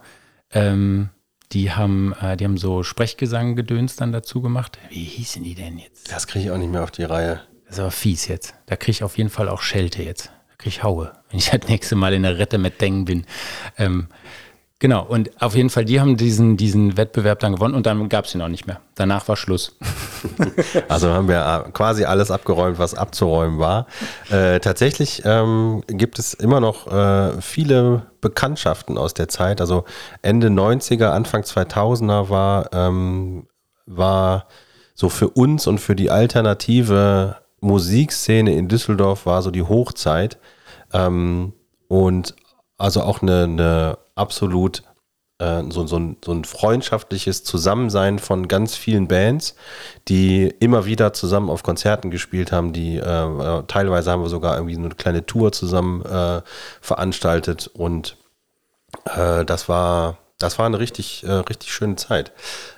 [SPEAKER 2] Ähm, die haben, äh, die haben so Sprechgesang-Gedöns dann dazu gemacht. Wie hießen die denn jetzt?
[SPEAKER 1] Das kriege ich auch nicht mehr auf die Reihe.
[SPEAKER 2] Das ist aber fies jetzt. Da kriege ich auf jeden Fall auch Schelte jetzt. Da kriege ich Haue, wenn ich das nächste Mal in der Rette mit Deng bin. Ähm, genau, und auf jeden Fall, die haben diesen, diesen Wettbewerb dann gewonnen und dann gab es ihn auch nicht mehr. Danach war Schluss.
[SPEAKER 1] Also haben wir äh, quasi alles abgeräumt, was abzuräumen war. Äh, tatsächlich ähm, gibt es immer noch äh, viele Bekanntschaften aus der Zeit. Also Ende 90er, Anfang 2000er war, ähm, war so für uns und für die alternative Musikszene in Düsseldorf war so die Hochzeit. Ähm, und also auch eine, eine absolut äh, so, so, ein, so ein freundschaftliches Zusammensein von ganz vielen Bands, die immer wieder zusammen auf Konzerten gespielt haben, die äh, teilweise haben wir sogar irgendwie eine kleine Tour zusammen äh, veranstaltet und äh, das war das war eine richtig äh, richtig schöne Zeit.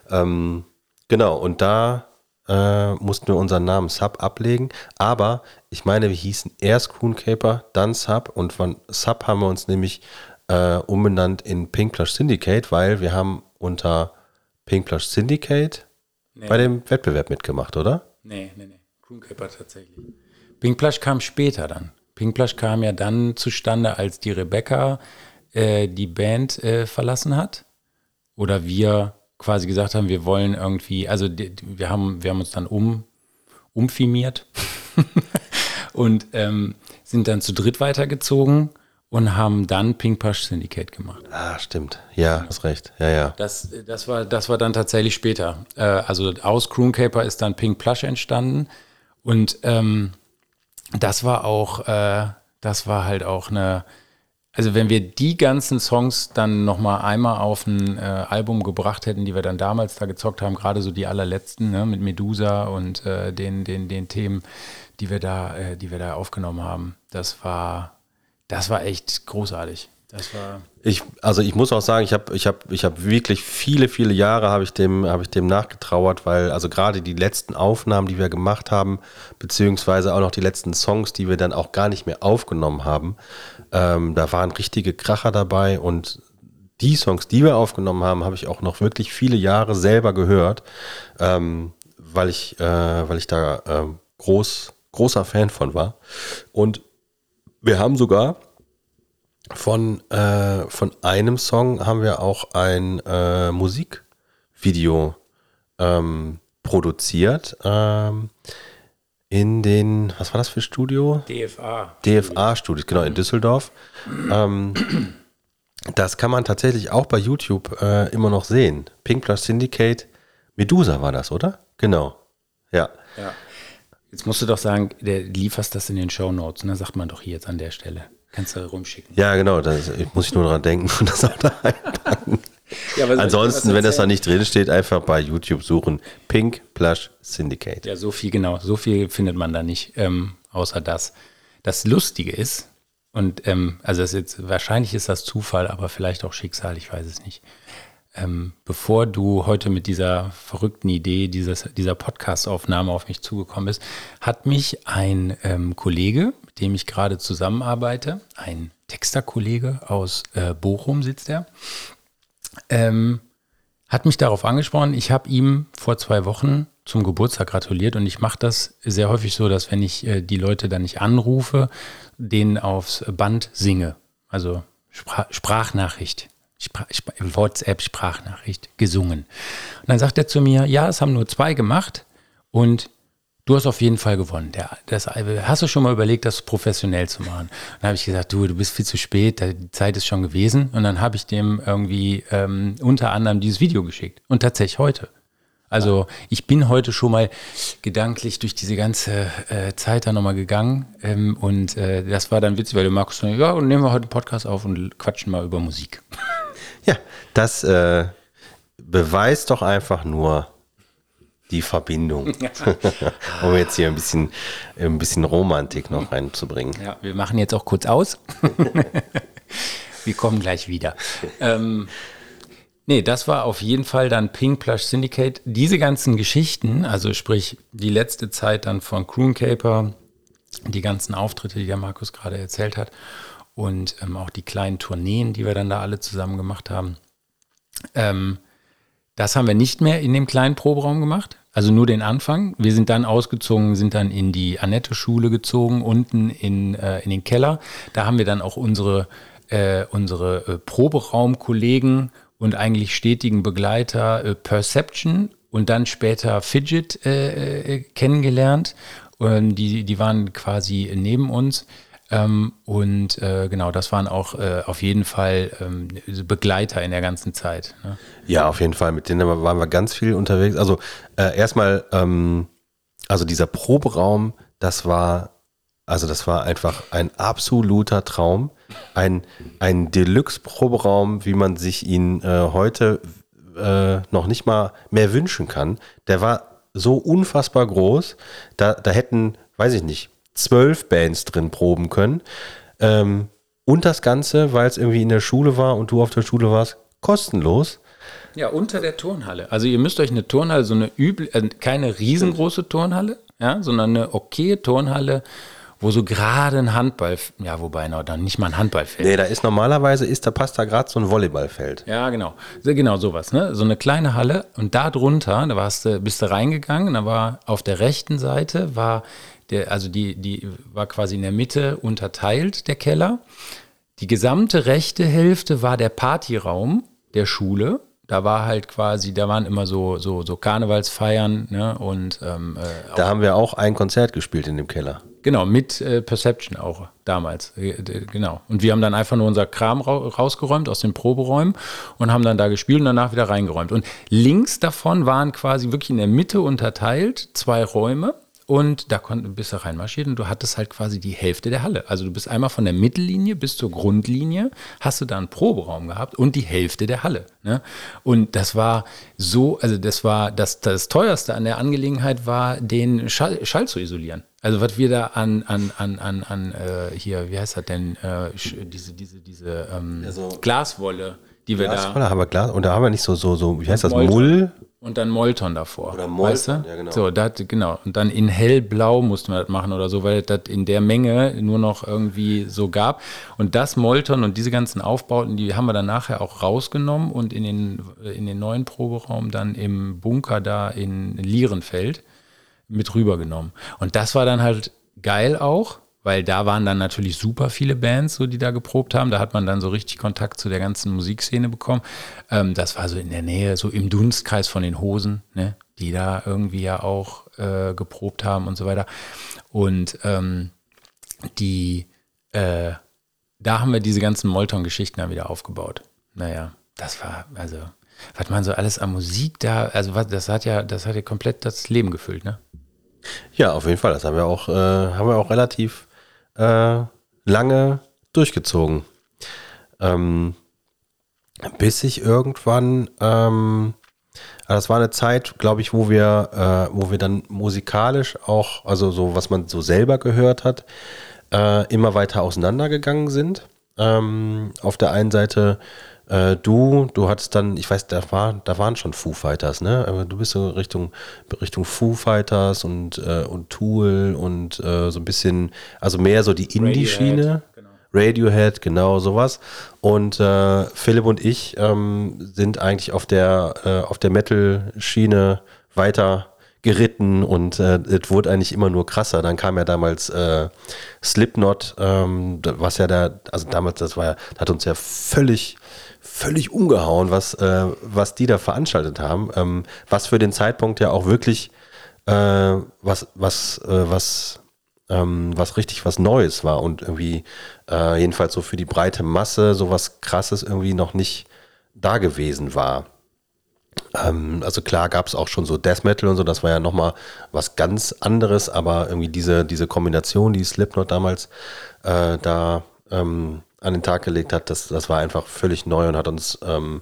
[SPEAKER 1] Ähm, genau und da äh, mussten wir unseren Namen Sub ablegen, aber ich meine, wir hießen erst Caper, dann Sub und von Sub haben wir uns nämlich äh, umbenannt in Pink Plush Syndicate, weil wir haben unter Pink Plush Syndicate nee. bei dem Wettbewerb mitgemacht, oder?
[SPEAKER 2] Nee, nee, nee. Crooncapper tatsächlich. Pink Plush kam später dann. Pink Plush kam ja dann zustande, als die Rebecca äh, die Band äh, verlassen hat. Oder wir quasi gesagt haben, wir wollen irgendwie, also wir, haben, wir haben uns dann um, umfirmiert und ähm, sind dann zu dritt weitergezogen und haben dann Pink Push Syndicate gemacht.
[SPEAKER 1] Ah, stimmt. Ja, hast recht. Ja, ja.
[SPEAKER 2] Das, das, war, das war dann tatsächlich später. Äh, also aus Crooncaper ist dann Pink Plush entstanden. Und ähm, das war auch, äh, das war halt auch eine, also wenn wir die ganzen Songs dann nochmal einmal auf ein äh, Album gebracht hätten, die wir dann damals da gezockt haben, gerade so die allerletzten, ne, mit Medusa und äh, den, den, den Themen, die wir da, äh, die wir da aufgenommen haben, das war das war echt großartig. Das war
[SPEAKER 1] ich, also ich muss auch sagen, ich habe ich hab, ich hab wirklich viele, viele Jahre habe ich, dem, hab ich dem nachgetrauert, weil also gerade die letzten Aufnahmen, die wir gemacht haben, beziehungsweise auch noch die letzten Songs, die wir dann auch gar nicht mehr aufgenommen haben, ähm, da waren richtige Kracher dabei und die Songs, die wir aufgenommen haben, habe ich auch noch wirklich viele Jahre selber gehört, ähm, weil, ich, äh, weil ich da äh, groß, großer Fan von war. Und wir haben sogar von, äh, von einem Song haben wir auch ein äh, Musikvideo ähm, produziert. Ähm, in den, was war das für Studio?
[SPEAKER 2] DFA.
[SPEAKER 1] DFA-Studios, genau, in Düsseldorf. Ähm, das kann man tatsächlich auch bei YouTube äh, immer noch sehen. Pink Plus Syndicate, Medusa war das, oder? Genau. Ja.
[SPEAKER 2] Ja. Jetzt musst du doch sagen, der lieferst das in den Show Notes. Und dann sagt man doch hier jetzt an der Stelle. Kannst du rumschicken.
[SPEAKER 1] Ja, genau. Da muss ich nur dran denken und das auch da einpacken. Ja, Ansonsten, wenn das da nicht drin steht, einfach bei YouTube suchen. Pink Plush Syndicate.
[SPEAKER 2] Ja, so viel, genau. So viel findet man da nicht, ähm, außer das. Das Lustige ist, und ähm, also ist jetzt, wahrscheinlich ist das Zufall, aber vielleicht auch Schicksal, ich weiß es nicht ähm, bevor du heute mit dieser verrückten Idee dieses, dieser Podcast-Aufnahme auf mich zugekommen bist, hat mich ein ähm, Kollege, mit dem ich gerade zusammenarbeite, ein Texterkollege aus äh, Bochum sitzt er, ähm, hat mich darauf angesprochen. Ich habe ihm vor zwei Wochen zum Geburtstag gratuliert und ich mache das sehr häufig so, dass wenn ich äh, die Leute dann nicht anrufe, denen aufs Band singe, also Spra Sprachnachricht WhatsApp-Sprachnachricht gesungen. Und dann sagt er zu mir, ja, es haben nur zwei gemacht und du hast auf jeden Fall gewonnen. Der, das, hast du schon mal überlegt, das professionell zu machen? Dann habe ich gesagt, du, du bist viel zu spät, die Zeit ist schon gewesen. Und dann habe ich dem irgendwie ähm, unter anderem dieses Video geschickt. Und tatsächlich heute. Also ich bin heute schon mal gedanklich durch diese ganze äh, Zeit da nochmal gegangen ähm, und äh, das war dann witzig, weil der Markus sagt, ja, und nehmen wir heute einen Podcast auf und quatschen mal über Musik.
[SPEAKER 1] Ja, das äh, beweist doch einfach nur die Verbindung. um jetzt hier ein bisschen, ein bisschen Romantik noch reinzubringen.
[SPEAKER 2] Ja, wir machen jetzt auch kurz aus. wir kommen gleich wieder. Ähm, nee, das war auf jeden Fall dann Pink Plush Syndicate. Diese ganzen Geschichten, also sprich die letzte Zeit dann von Caper, die ganzen Auftritte, die der Markus gerade erzählt hat und ähm, auch die kleinen Tourneen, die wir dann da alle zusammen gemacht haben. Ähm, das haben wir nicht mehr in dem kleinen Proberaum gemacht, also nur den Anfang. Wir sind dann ausgezogen, sind dann in die Annette-Schule gezogen, unten in, äh, in den Keller. Da haben wir dann auch unsere, äh, unsere äh, Proberaumkollegen und eigentlich stetigen Begleiter äh, Perception und dann später Fidget äh, äh, kennengelernt. Und die, die waren quasi neben uns. Ähm, und äh, genau, das waren auch äh, auf jeden Fall ähm, Begleiter in der ganzen Zeit. Ne?
[SPEAKER 1] Ja, auf jeden Fall. Mit denen waren wir ganz viel unterwegs. Also äh, erstmal, ähm, also dieser Proberaum, das war, also das war einfach ein absoluter Traum. Ein, ein Deluxe-Proberaum, wie man sich ihn äh, heute äh, noch nicht mal mehr wünschen kann. Der war so unfassbar groß. Da, da hätten, weiß ich nicht, zwölf Bands drin proben können. Ähm, und das Ganze, weil es irgendwie in der Schule war und du auf der Schule warst, kostenlos.
[SPEAKER 2] Ja, unter der Turnhalle. Also ihr müsst euch eine Turnhalle, so eine übel, äh, keine riesengroße Turnhalle, ja, sondern eine okay Turnhalle, wo so gerade ein Handball, ja, wobei noch dann nicht mal ein Handballfeld.
[SPEAKER 1] Nee, da ist normalerweise ist, da passt da gerade so ein Volleyballfeld.
[SPEAKER 2] Ja, genau. Genau sowas, ne? So eine kleine Halle und da drunter, da warst du, bist du reingegangen, da war auf der rechten Seite war der, also die, die war quasi in der Mitte unterteilt, der Keller. Die gesamte rechte Hälfte war der Partyraum der Schule. Da war halt quasi, da waren immer so, so, so Karnevalsfeiern, ne? Und ähm,
[SPEAKER 1] äh, da haben wir auch ein Konzert gespielt in dem Keller.
[SPEAKER 2] Genau, mit äh, Perception auch damals. Äh, genau. Und wir haben dann einfach nur unser Kram ra rausgeräumt aus den Proberäumen und haben dann da gespielt und danach wieder reingeräumt. Und links davon waren quasi wirklich in der Mitte unterteilt zwei Räume und da konnt, bist du reinmarschiert und du hattest halt quasi die Hälfte der Halle. Also du bist einmal von der Mittellinie bis zur Grundlinie, hast du da einen Proberaum gehabt und die Hälfte der Halle. Ne? Und das war so, also das war, das, das teuerste an der Angelegenheit war, den Schall, Schall zu isolieren. Also was wir da an, an, an, an, an äh, hier, wie heißt das denn, äh, diese, diese, diese ähm, also, Glaswolle, die wir Glaswolle
[SPEAKER 1] da. haben wir Glas, und da haben wir nicht so, so, so, wie heißt das, Mull?
[SPEAKER 2] Und dann Molton davor.
[SPEAKER 1] Oder Molton, weißt du?
[SPEAKER 2] ja genau. So, dat, genau. Und dann in hellblau mussten wir das machen oder so, weil das in der Menge nur noch irgendwie so gab. Und das Molton und diese ganzen Aufbauten, die haben wir dann nachher auch rausgenommen und in den, in den neuen Proberaum dann im Bunker da in Lierenfeld mit rübergenommen. Und das war dann halt geil auch, weil da waren dann natürlich super viele Bands, so die da geprobt haben. Da hat man dann so richtig Kontakt zu der ganzen Musikszene bekommen. Ähm, das war so in der Nähe, so im Dunstkreis von den Hosen, ne? die da irgendwie ja auch äh, geprobt haben und so weiter. Und ähm, die, äh, da haben wir diese ganzen Molton-Geschichten dann wieder aufgebaut. Naja, das war, also, was man so alles an Musik da, also was, das hat ja, das hat ja komplett das Leben gefüllt, ne?
[SPEAKER 1] Ja, auf jeden Fall. Das haben wir auch, äh, haben wir auch relativ äh, lange durchgezogen. Ähm, bis ich irgendwann, ähm, also das war eine Zeit, glaube ich, wo wir, äh, wo wir dann musikalisch auch, also so, was man so selber gehört hat, äh, immer weiter auseinandergegangen sind. Ähm, auf der einen Seite äh, du, du hattest dann, ich weiß, da, war, da waren schon Foo Fighters, ne? Aber du bist so Richtung, Richtung Foo Fighters und, äh, und Tool und äh, so ein bisschen, also mehr so die Indie-Schiene. Genau. Radiohead, genau sowas. Und äh, Philipp und ich ähm, sind eigentlich auf der, äh, auf der Metal-Schiene weiter geritten und äh, es wurde eigentlich immer nur krasser. Dann kam ja damals äh, Slipknot, ähm, was ja da, also damals, das war ja, das hat uns ja völlig völlig umgehauen, was, äh, was die da veranstaltet haben. Ähm, was für den Zeitpunkt ja auch wirklich äh, was, was, äh, was, ähm, was richtig was Neues war und irgendwie äh, jedenfalls so für die breite Masse so was Krasses irgendwie noch nicht da gewesen war. Ähm, also klar gab es auch schon so Death Metal und so, das war ja nochmal was ganz anderes, aber irgendwie diese, diese Kombination, die Slipknot damals äh, da ähm, an den Tag gelegt hat, das, das war einfach völlig neu und hat uns ähm,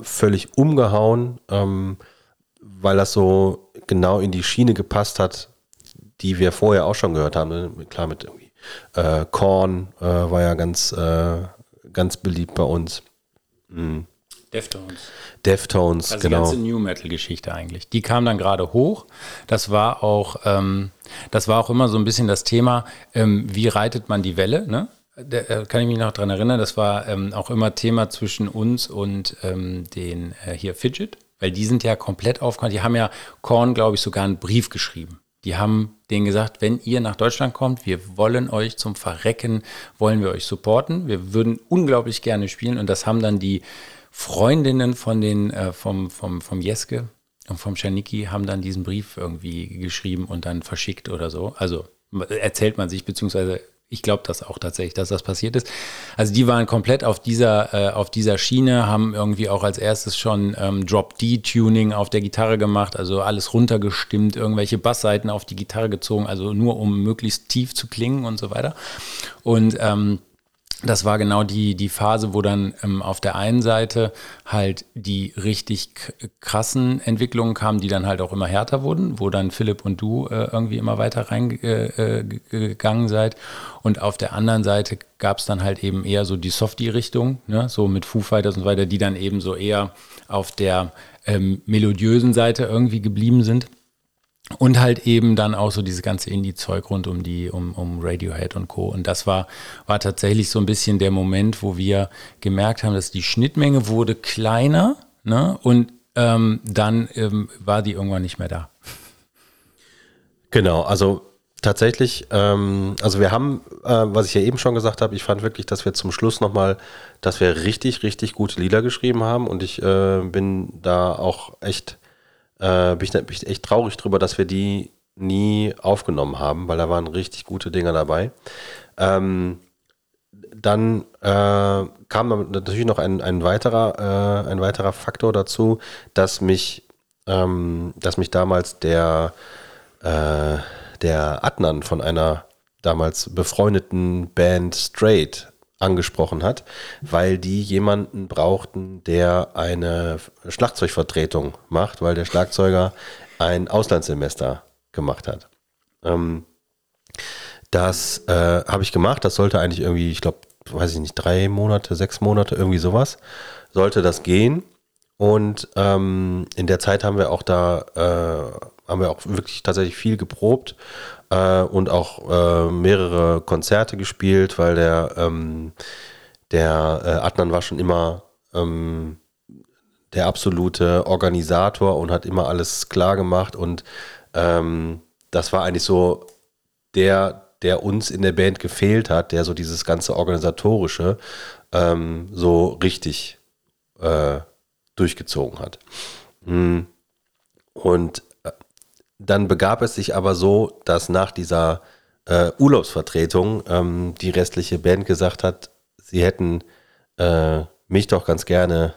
[SPEAKER 1] völlig umgehauen, ähm, weil das so genau in die Schiene gepasst hat, die wir vorher auch schon gehört haben. Ne? Klar, mit irgendwie äh, Korn äh, war ja ganz, äh, ganz beliebt bei uns.
[SPEAKER 2] Mhm. Deftones.
[SPEAKER 1] Deftones,
[SPEAKER 2] also genau. Die ganze New Metal-Geschichte eigentlich. Die kam dann gerade hoch. Das war auch, ähm, das war auch immer so ein bisschen das Thema, ähm, wie reitet man die Welle, ne? Da äh, kann ich mich noch dran erinnern, das war ähm, auch immer Thema zwischen uns und ähm, den äh, hier Fidget, weil die sind ja komplett aufgekommen. Die haben ja Korn, glaube ich, sogar einen Brief geschrieben. Die haben denen gesagt, wenn ihr nach Deutschland kommt, wir wollen euch zum Verrecken, wollen wir euch supporten. Wir würden unglaublich gerne spielen. Und das haben dann die Freundinnen von den, äh, vom, vom, vom Jeske und vom Czernicki haben dann diesen Brief irgendwie geschrieben und dann verschickt oder so. Also erzählt man sich, beziehungsweise ich glaube das auch tatsächlich, dass das passiert ist. Also die waren komplett auf dieser, äh, auf dieser Schiene, haben irgendwie auch als erstes schon ähm, Drop-D-Tuning auf der Gitarre gemacht, also alles runtergestimmt, irgendwelche Bassseiten auf die Gitarre gezogen, also nur um möglichst tief zu klingen und so weiter. Und ähm, das war genau die, die Phase, wo dann ähm, auf der einen Seite halt die richtig krassen Entwicklungen kamen, die dann halt auch immer härter wurden, wo dann Philipp und du äh, irgendwie immer weiter reingegangen äh, seid. Und auf der anderen Seite gab es dann halt eben eher so die Softie-Richtung, ne? so mit Foo Fighters und so weiter, die dann eben so eher auf der ähm, melodiösen Seite irgendwie geblieben sind. Und halt eben dann auch so dieses ganze Indie-Zeug rund um die, um, um Radiohead und Co. Und das war, war tatsächlich so ein bisschen der Moment, wo wir gemerkt haben, dass die Schnittmenge wurde kleiner, ne? Und ähm, dann ähm, war die irgendwann nicht mehr da.
[SPEAKER 1] Genau, also tatsächlich, ähm, also wir haben, äh, was ich ja eben schon gesagt habe, ich fand wirklich, dass wir zum Schluss nochmal, dass wir richtig, richtig gute Lieder geschrieben haben und ich äh, bin da auch echt äh, bin, ich, bin ich echt traurig drüber, dass wir die nie aufgenommen haben, weil da waren richtig gute Dinger dabei. Ähm, dann äh, kam natürlich noch ein, ein, weiterer, äh, ein weiterer Faktor dazu, dass mich, ähm, dass mich damals der, äh, der Adnan von einer damals befreundeten Band Straight angesprochen hat, weil die jemanden brauchten, der eine Schlagzeugvertretung macht, weil der Schlagzeuger ein Auslandssemester gemacht hat. Ähm, das äh, habe ich gemacht. Das sollte eigentlich irgendwie, ich glaube, weiß ich nicht, drei Monate, sechs Monate, irgendwie sowas, sollte das gehen. Und ähm, in der Zeit haben wir auch da, äh, haben wir auch wirklich tatsächlich viel geprobt äh, und auch äh, mehrere Konzerte gespielt, weil der, ähm, der äh, Adnan war schon immer ähm, der absolute Organisator und hat immer alles klar gemacht und ähm, das war eigentlich so der, der uns in der Band gefehlt hat, der so dieses ganze organisatorische ähm, so richtig äh, durchgezogen hat. Mm. Und dann begab es sich aber so, dass nach dieser äh, Urlaubsvertretung ähm, die restliche Band gesagt hat, sie hätten äh, mich doch ganz gerne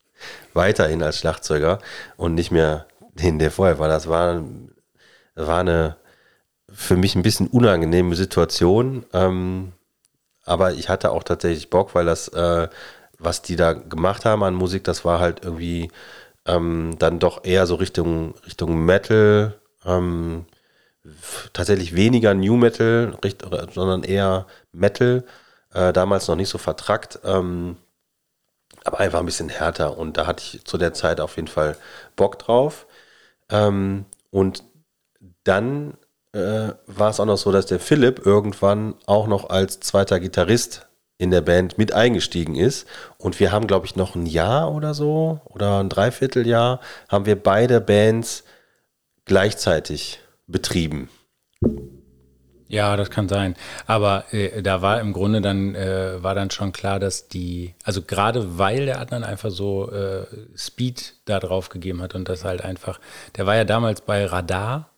[SPEAKER 1] weiterhin als Schlagzeuger und nicht mehr den, der vorher war. Das war, war eine für mich ein bisschen unangenehme Situation. Ähm, aber ich hatte auch tatsächlich Bock, weil das, äh, was die da gemacht haben an Musik, das war halt irgendwie ähm, dann doch eher so Richtung, Richtung Metal, ähm, tatsächlich weniger New Metal, sondern eher Metal. Äh, damals noch nicht so vertrackt, ähm, aber einfach ein bisschen härter. Und da hatte ich zu der Zeit auf jeden Fall Bock drauf. Ähm, und dann äh, war es auch noch so, dass der Philipp irgendwann auch noch als zweiter Gitarrist in der Band mit eingestiegen ist. Und wir haben, glaube ich, noch ein Jahr oder so oder ein Dreivierteljahr haben wir beide Bands gleichzeitig betrieben.
[SPEAKER 2] Ja, das kann sein. Aber äh, da war im Grunde dann, äh, war dann schon klar, dass die, also gerade weil der Adnan einfach so äh, Speed da drauf gegeben hat und das halt einfach, der war ja damals bei Radar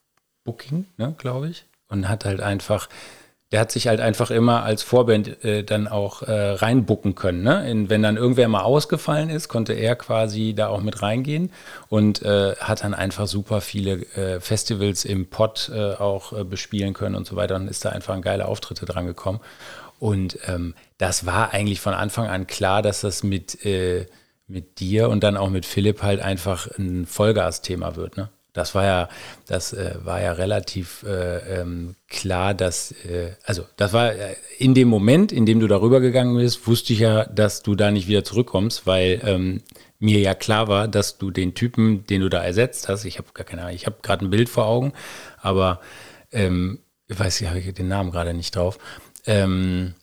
[SPEAKER 2] Booking, ne, glaube ich, und hat halt einfach der hat sich halt einfach immer als Vorband äh, dann auch äh, reinbucken können. Ne? In, wenn dann irgendwer mal ausgefallen ist, konnte er quasi da auch mit reingehen und äh, hat dann einfach super viele äh, Festivals im Pott äh, auch äh, bespielen können und so weiter. Und ist da einfach ein geile Auftritte dran gekommen. Und ähm, das war eigentlich von Anfang an klar, dass das mit, äh, mit dir und dann auch mit Philipp halt einfach ein Vollgas-Thema wird. Ne? Das war ja, das äh, war ja relativ äh, ähm, klar, dass, äh, also das war äh, in dem Moment, in dem du darüber gegangen bist, wusste ich ja, dass du da nicht wieder zurückkommst, weil ähm, mir ja klar war, dass du den Typen, den du da ersetzt hast, ich habe gar keine Ahnung, ich habe gerade ein Bild vor Augen, aber ähm, ich weiß, ich habe den Namen gerade nicht drauf, ähm,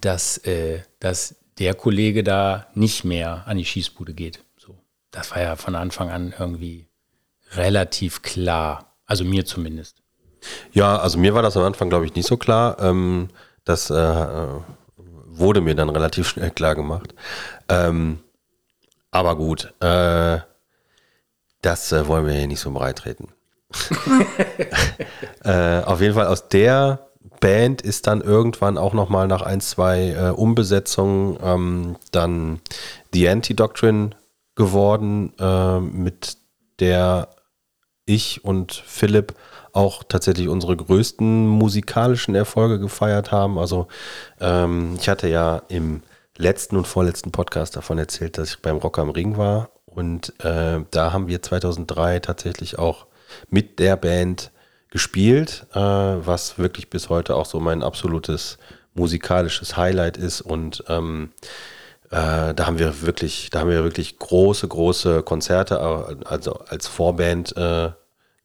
[SPEAKER 2] dass, äh, dass der Kollege da nicht mehr an die Schießbude geht. So, das war ja von Anfang an irgendwie relativ klar. Also mir zumindest.
[SPEAKER 1] Ja, also mir war das am Anfang, glaube ich, nicht so klar. Ähm, das äh, wurde mir dann relativ schnell klar gemacht. Ähm, aber gut, äh, das äh, wollen wir hier nicht so breit treten. äh, auf jeden Fall aus der Band ist dann irgendwann auch nochmal nach ein, zwei äh, Umbesetzungen ähm, dann The Anti-Doctrine geworden, äh, mit der ich und Philipp auch tatsächlich unsere größten musikalischen Erfolge gefeiert haben. Also ähm, ich hatte ja im letzten und vorletzten Podcast davon erzählt, dass ich beim Rock am Ring war. Und äh, da haben wir 2003 tatsächlich auch mit der Band gespielt, äh, was wirklich bis heute auch so mein absolutes musikalisches Highlight ist. Und ähm, äh, da haben wir wirklich, da haben wir wirklich große, große Konzerte, äh, also als Vorband äh,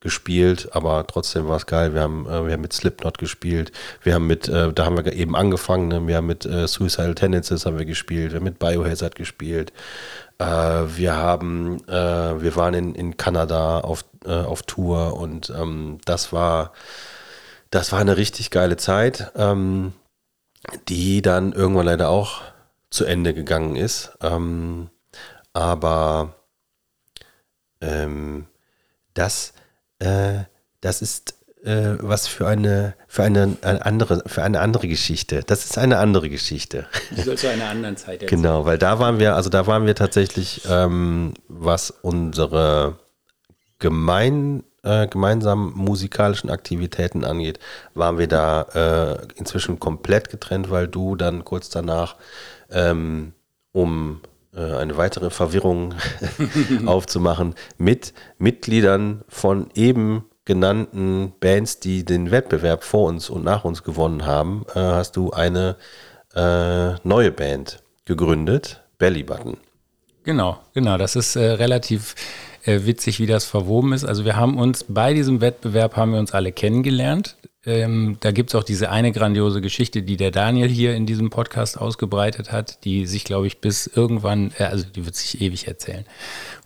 [SPEAKER 1] gespielt, aber trotzdem war es geil. Wir haben, äh, wir haben mit Slipknot gespielt, wir haben mit, äh, da haben wir eben angefangen, ne? wir haben mit äh, Suicidal Tendencies haben wir gespielt, wir haben mit Biohazard gespielt, äh, wir haben, wir waren in, in Kanada auf, auf Tour und ähm, das war, das war eine richtig geile Zeit, ähm, die dann irgendwann leider auch zu Ende gegangen ist. Ähm, aber ähm, das, äh, das ist äh, was für eine, für eine, eine, andere, für eine andere Geschichte. Das ist eine andere Geschichte.
[SPEAKER 2] Die soll zu einer anderen Zeit
[SPEAKER 1] erzählen. Genau, weil da waren wir, also da waren wir tatsächlich, ähm, was unsere gemein, äh, gemeinsamen musikalischen Aktivitäten angeht, waren wir da äh, inzwischen komplett getrennt, weil du dann kurz danach ähm, um äh, eine weitere Verwirrung aufzumachen, mit Mitgliedern von eben genannten Bands, die den Wettbewerb vor uns und nach uns gewonnen haben, äh, hast du eine äh, neue Band gegründet, Belly Button.
[SPEAKER 2] Genau, genau. Das ist äh, relativ äh, witzig, wie das verwoben ist. Also wir haben uns bei diesem Wettbewerb haben wir uns alle kennengelernt. Ähm, da gibt es auch diese eine grandiose Geschichte, die der Daniel hier in diesem Podcast ausgebreitet hat, die sich, glaube ich, bis irgendwann, äh, also die wird sich ewig erzählen,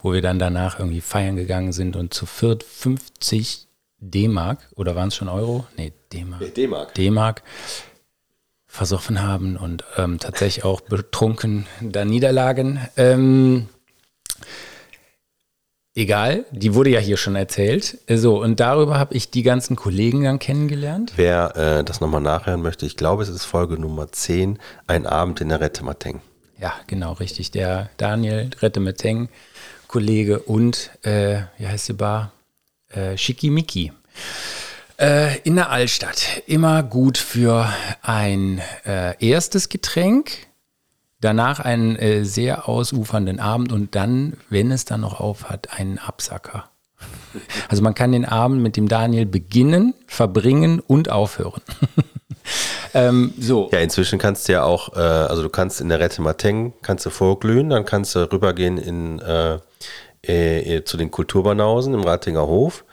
[SPEAKER 2] wo wir dann danach irgendwie feiern gegangen sind und zu viert 50 D-Mark oder waren es schon Euro? Nee, D-Mark. D-Mark. D-Mark versoffen haben und ähm, tatsächlich auch betrunken da niederlagen. Ähm, Egal, die wurde ja hier schon erzählt. So, und darüber habe ich die ganzen Kollegen dann kennengelernt.
[SPEAKER 1] Wer äh, das nochmal nachhören möchte, ich glaube, es ist Folge Nummer 10, ein Abend in der Rettemateng.
[SPEAKER 2] Ja, genau, richtig. Der Daniel Rettemateng, Kollege und, äh, wie heißt die Bar? Äh, Schickimicki. Äh, in der Altstadt. Immer gut für ein äh, erstes Getränk Danach einen äh, sehr ausufernden Abend und dann, wenn es dann noch aufhat, einen Absacker. Also man kann den Abend mit dem Daniel beginnen, verbringen und aufhören.
[SPEAKER 1] ähm, so. Ja, inzwischen kannst du ja auch, äh, also du kannst in der Rette Mateng, kannst du vorglühen, dann kannst du rübergehen in, äh, äh, zu den Kulturbanausen im Ratinger Hof.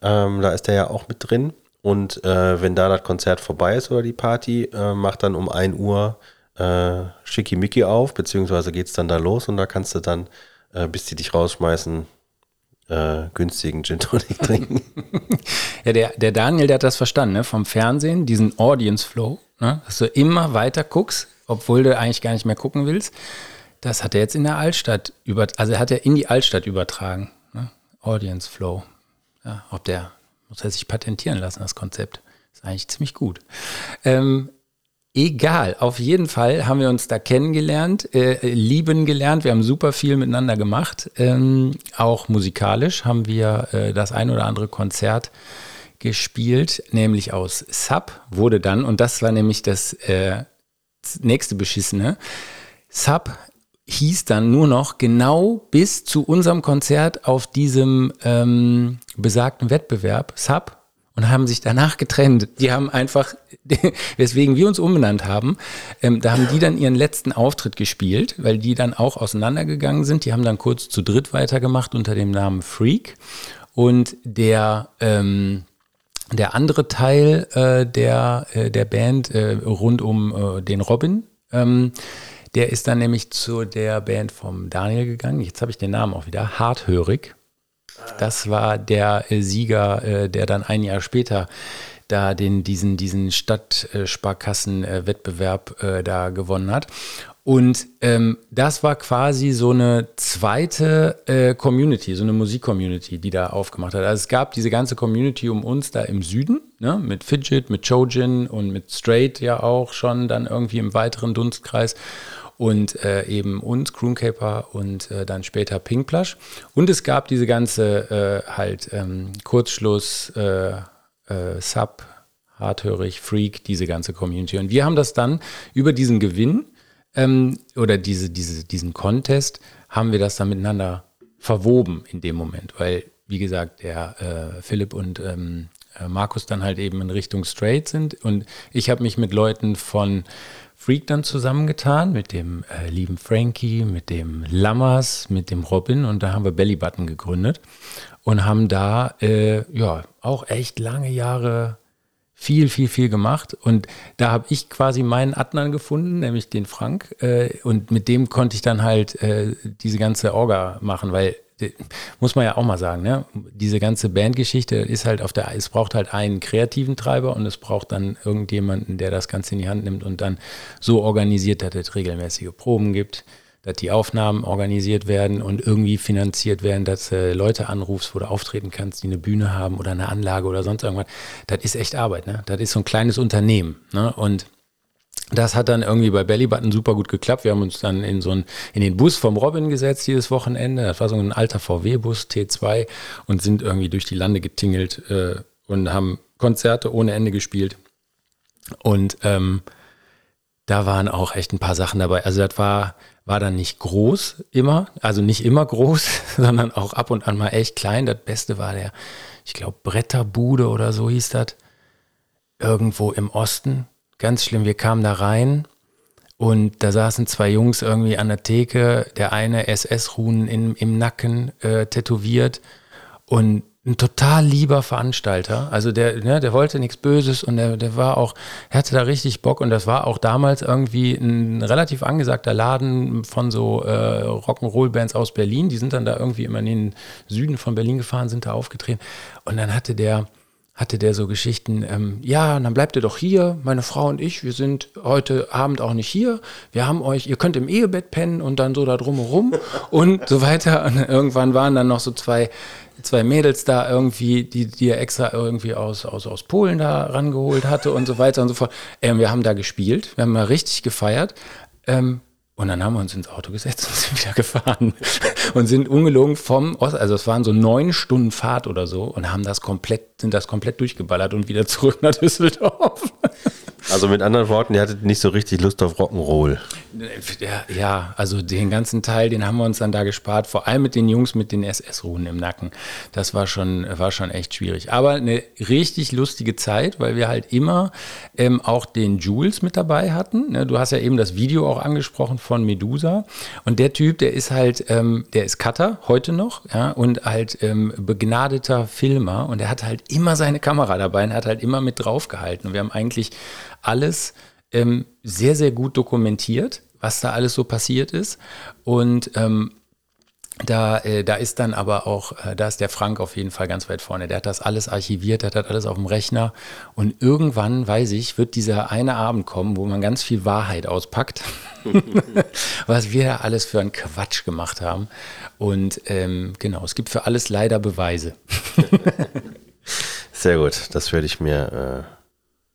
[SPEAKER 1] Ähm, da ist der ja auch mit drin. Und äh, wenn da das Konzert vorbei ist oder die Party, äh, macht dann um 1 Uhr äh, Schickimicki auf, beziehungsweise geht es dann da los und da kannst du dann, äh, bis die dich rausschmeißen, äh, günstigen Gin Tonic trinken.
[SPEAKER 2] ja, der, der Daniel, der hat das verstanden, ne? vom Fernsehen, diesen Audience Flow, ne? dass du immer weiter guckst, obwohl du eigentlich gar nicht mehr gucken willst. Das hat er jetzt in der Altstadt über, also hat er in die Altstadt übertragen. Ne? Audience Flow. Ja, ob der muss er sich patentieren lassen, das Konzept. Ist eigentlich ziemlich gut. Ähm, Egal, auf jeden Fall haben wir uns da kennengelernt, äh, lieben gelernt. Wir haben super viel miteinander gemacht. Ähm, auch musikalisch haben wir äh, das ein oder andere Konzert gespielt, nämlich aus Sub wurde dann, und das war nämlich das äh, nächste Beschissene, Sub hieß dann nur noch genau bis zu unserem Konzert auf diesem ähm, besagten Wettbewerb Sub und haben sich danach getrennt. Die haben einfach, weswegen wir uns umbenannt haben, ähm, da haben die dann ihren letzten Auftritt gespielt, weil die dann auch auseinandergegangen sind. Die haben dann kurz zu dritt weitergemacht unter dem Namen Freak. Und der, ähm, der andere Teil äh, der, äh, der Band äh, rund um äh, den Robin, ähm, der ist dann nämlich zu der Band vom Daniel gegangen. Jetzt habe ich den Namen auch wieder. Harthörig. Das war der äh, Sieger, äh, der dann ein Jahr später da den, diesen, diesen Stadtsparkassen-Wettbewerb äh, da gewonnen hat. Und ähm, das war quasi so eine zweite äh, Community, so eine Musikcommunity, die da aufgemacht hat. Also es gab diese ganze Community um uns da im Süden, ne, mit Fidget, mit Chojin und mit Straight ja auch schon dann irgendwie im weiteren Dunstkreis und äh, eben uns, Crooncaper und äh, dann später Pinkplush. Und es gab diese ganze äh, halt ähm, Kurzschluss, äh, äh, Sub, Harthörig, Freak, diese ganze Community. Und wir haben das dann über diesen Gewinn ähm, oder diese, diese, diesen Contest, haben wir das dann miteinander verwoben in dem Moment, weil, wie gesagt, der äh, Philipp und ähm, Markus dann halt eben in Richtung Straight sind und ich habe mich mit Leuten von Freak dann zusammengetan mit dem äh, lieben Frankie, mit dem Lammers, mit dem Robin und da haben wir Bellybutton gegründet und haben da äh, ja auch echt lange Jahre viel, viel, viel gemacht. Und da habe ich quasi meinen Adnan gefunden, nämlich den Frank. Äh, und mit dem konnte ich dann halt äh, diese ganze Orga machen, weil muss man ja auch mal sagen, ne? Diese ganze Bandgeschichte ist halt auf der, es braucht halt einen kreativen Treiber und es braucht dann irgendjemanden, der das Ganze in die Hand nimmt und dann so organisiert, dass es regelmäßige Proben gibt, dass die Aufnahmen organisiert werden und irgendwie finanziert werden, dass äh, Leute anrufst, wo du auftreten kannst, die eine Bühne haben oder eine Anlage oder sonst irgendwas. Das ist echt Arbeit, ne? Das ist so ein kleines Unternehmen, ne? Und das hat dann irgendwie bei Bellybutton super gut geklappt. Wir haben uns dann in so einen, in den Bus vom Robin gesetzt dieses Wochenende. Das war so ein alter VW-Bus T2 und sind irgendwie durch die Lande getingelt äh, und haben Konzerte ohne Ende gespielt. Und ähm, da waren auch echt ein paar Sachen dabei. Also das war, war dann nicht groß immer, also nicht immer groß, sondern auch ab und an mal echt klein. Das Beste war der, ich glaube, Bretterbude oder so hieß das. Irgendwo im Osten Ganz schlimm, wir kamen da rein und da saßen zwei Jungs irgendwie an der Theke, der eine SS-Runen im Nacken äh, tätowiert und ein total lieber Veranstalter. Also der, ne, der wollte nichts Böses und der, der war auch, er hatte da richtig Bock und das war auch damals irgendwie ein relativ angesagter Laden von so äh, Rock'n'Roll-Bands aus Berlin. Die sind dann da irgendwie immer in den Süden von Berlin gefahren, sind da aufgetreten. Und dann hatte der, hatte der so Geschichten, ähm, ja, dann bleibt ihr doch hier, meine Frau und ich, wir sind heute Abend auch nicht hier, wir haben euch, ihr könnt im Ehebett pennen und dann so da drumherum und so weiter. Und irgendwann waren dann noch so zwei, zwei Mädels da irgendwie, die, die er extra irgendwie aus, aus, aus Polen da rangeholt hatte und so weiter und so fort. Ähm, wir haben da gespielt, wir haben mal richtig gefeiert. Ähm, und dann haben wir uns ins Auto gesetzt und sind wieder gefahren und sind ungelogen vom Ost, also es waren so neun Stunden Fahrt oder so und haben das komplett, sind das komplett durchgeballert und wieder zurück nach Düsseldorf.
[SPEAKER 1] Also mit anderen Worten, ihr hattet nicht so richtig Lust auf Rock'n'Roll.
[SPEAKER 2] Ja, also den ganzen Teil, den haben wir uns dann da gespart, vor allem mit den Jungs mit den SS-Ruhen im Nacken. Das war schon, war schon echt schwierig. Aber eine richtig lustige Zeit, weil wir halt immer ähm, auch den Jules mit dabei hatten. Ne, du hast ja eben das Video auch angesprochen von Medusa. Und der Typ, der ist halt, ähm, der ist Cutter, heute noch, ja, und halt ähm, begnadeter Filmer. Und er hat halt immer seine Kamera dabei und hat halt immer mit draufgehalten. Und wir haben eigentlich alles ähm, sehr, sehr gut dokumentiert, was da alles so passiert ist. Und ähm, da, äh, da ist dann aber auch, äh, da ist der Frank auf jeden Fall ganz weit vorne. Der hat das alles archiviert, der hat alles auf dem Rechner. Und irgendwann, weiß ich, wird dieser eine Abend kommen, wo man ganz viel Wahrheit auspackt, was wir da alles für einen Quatsch gemacht haben. Und ähm, genau, es gibt für alles leider Beweise.
[SPEAKER 1] Sehr gut, das werde ich mir äh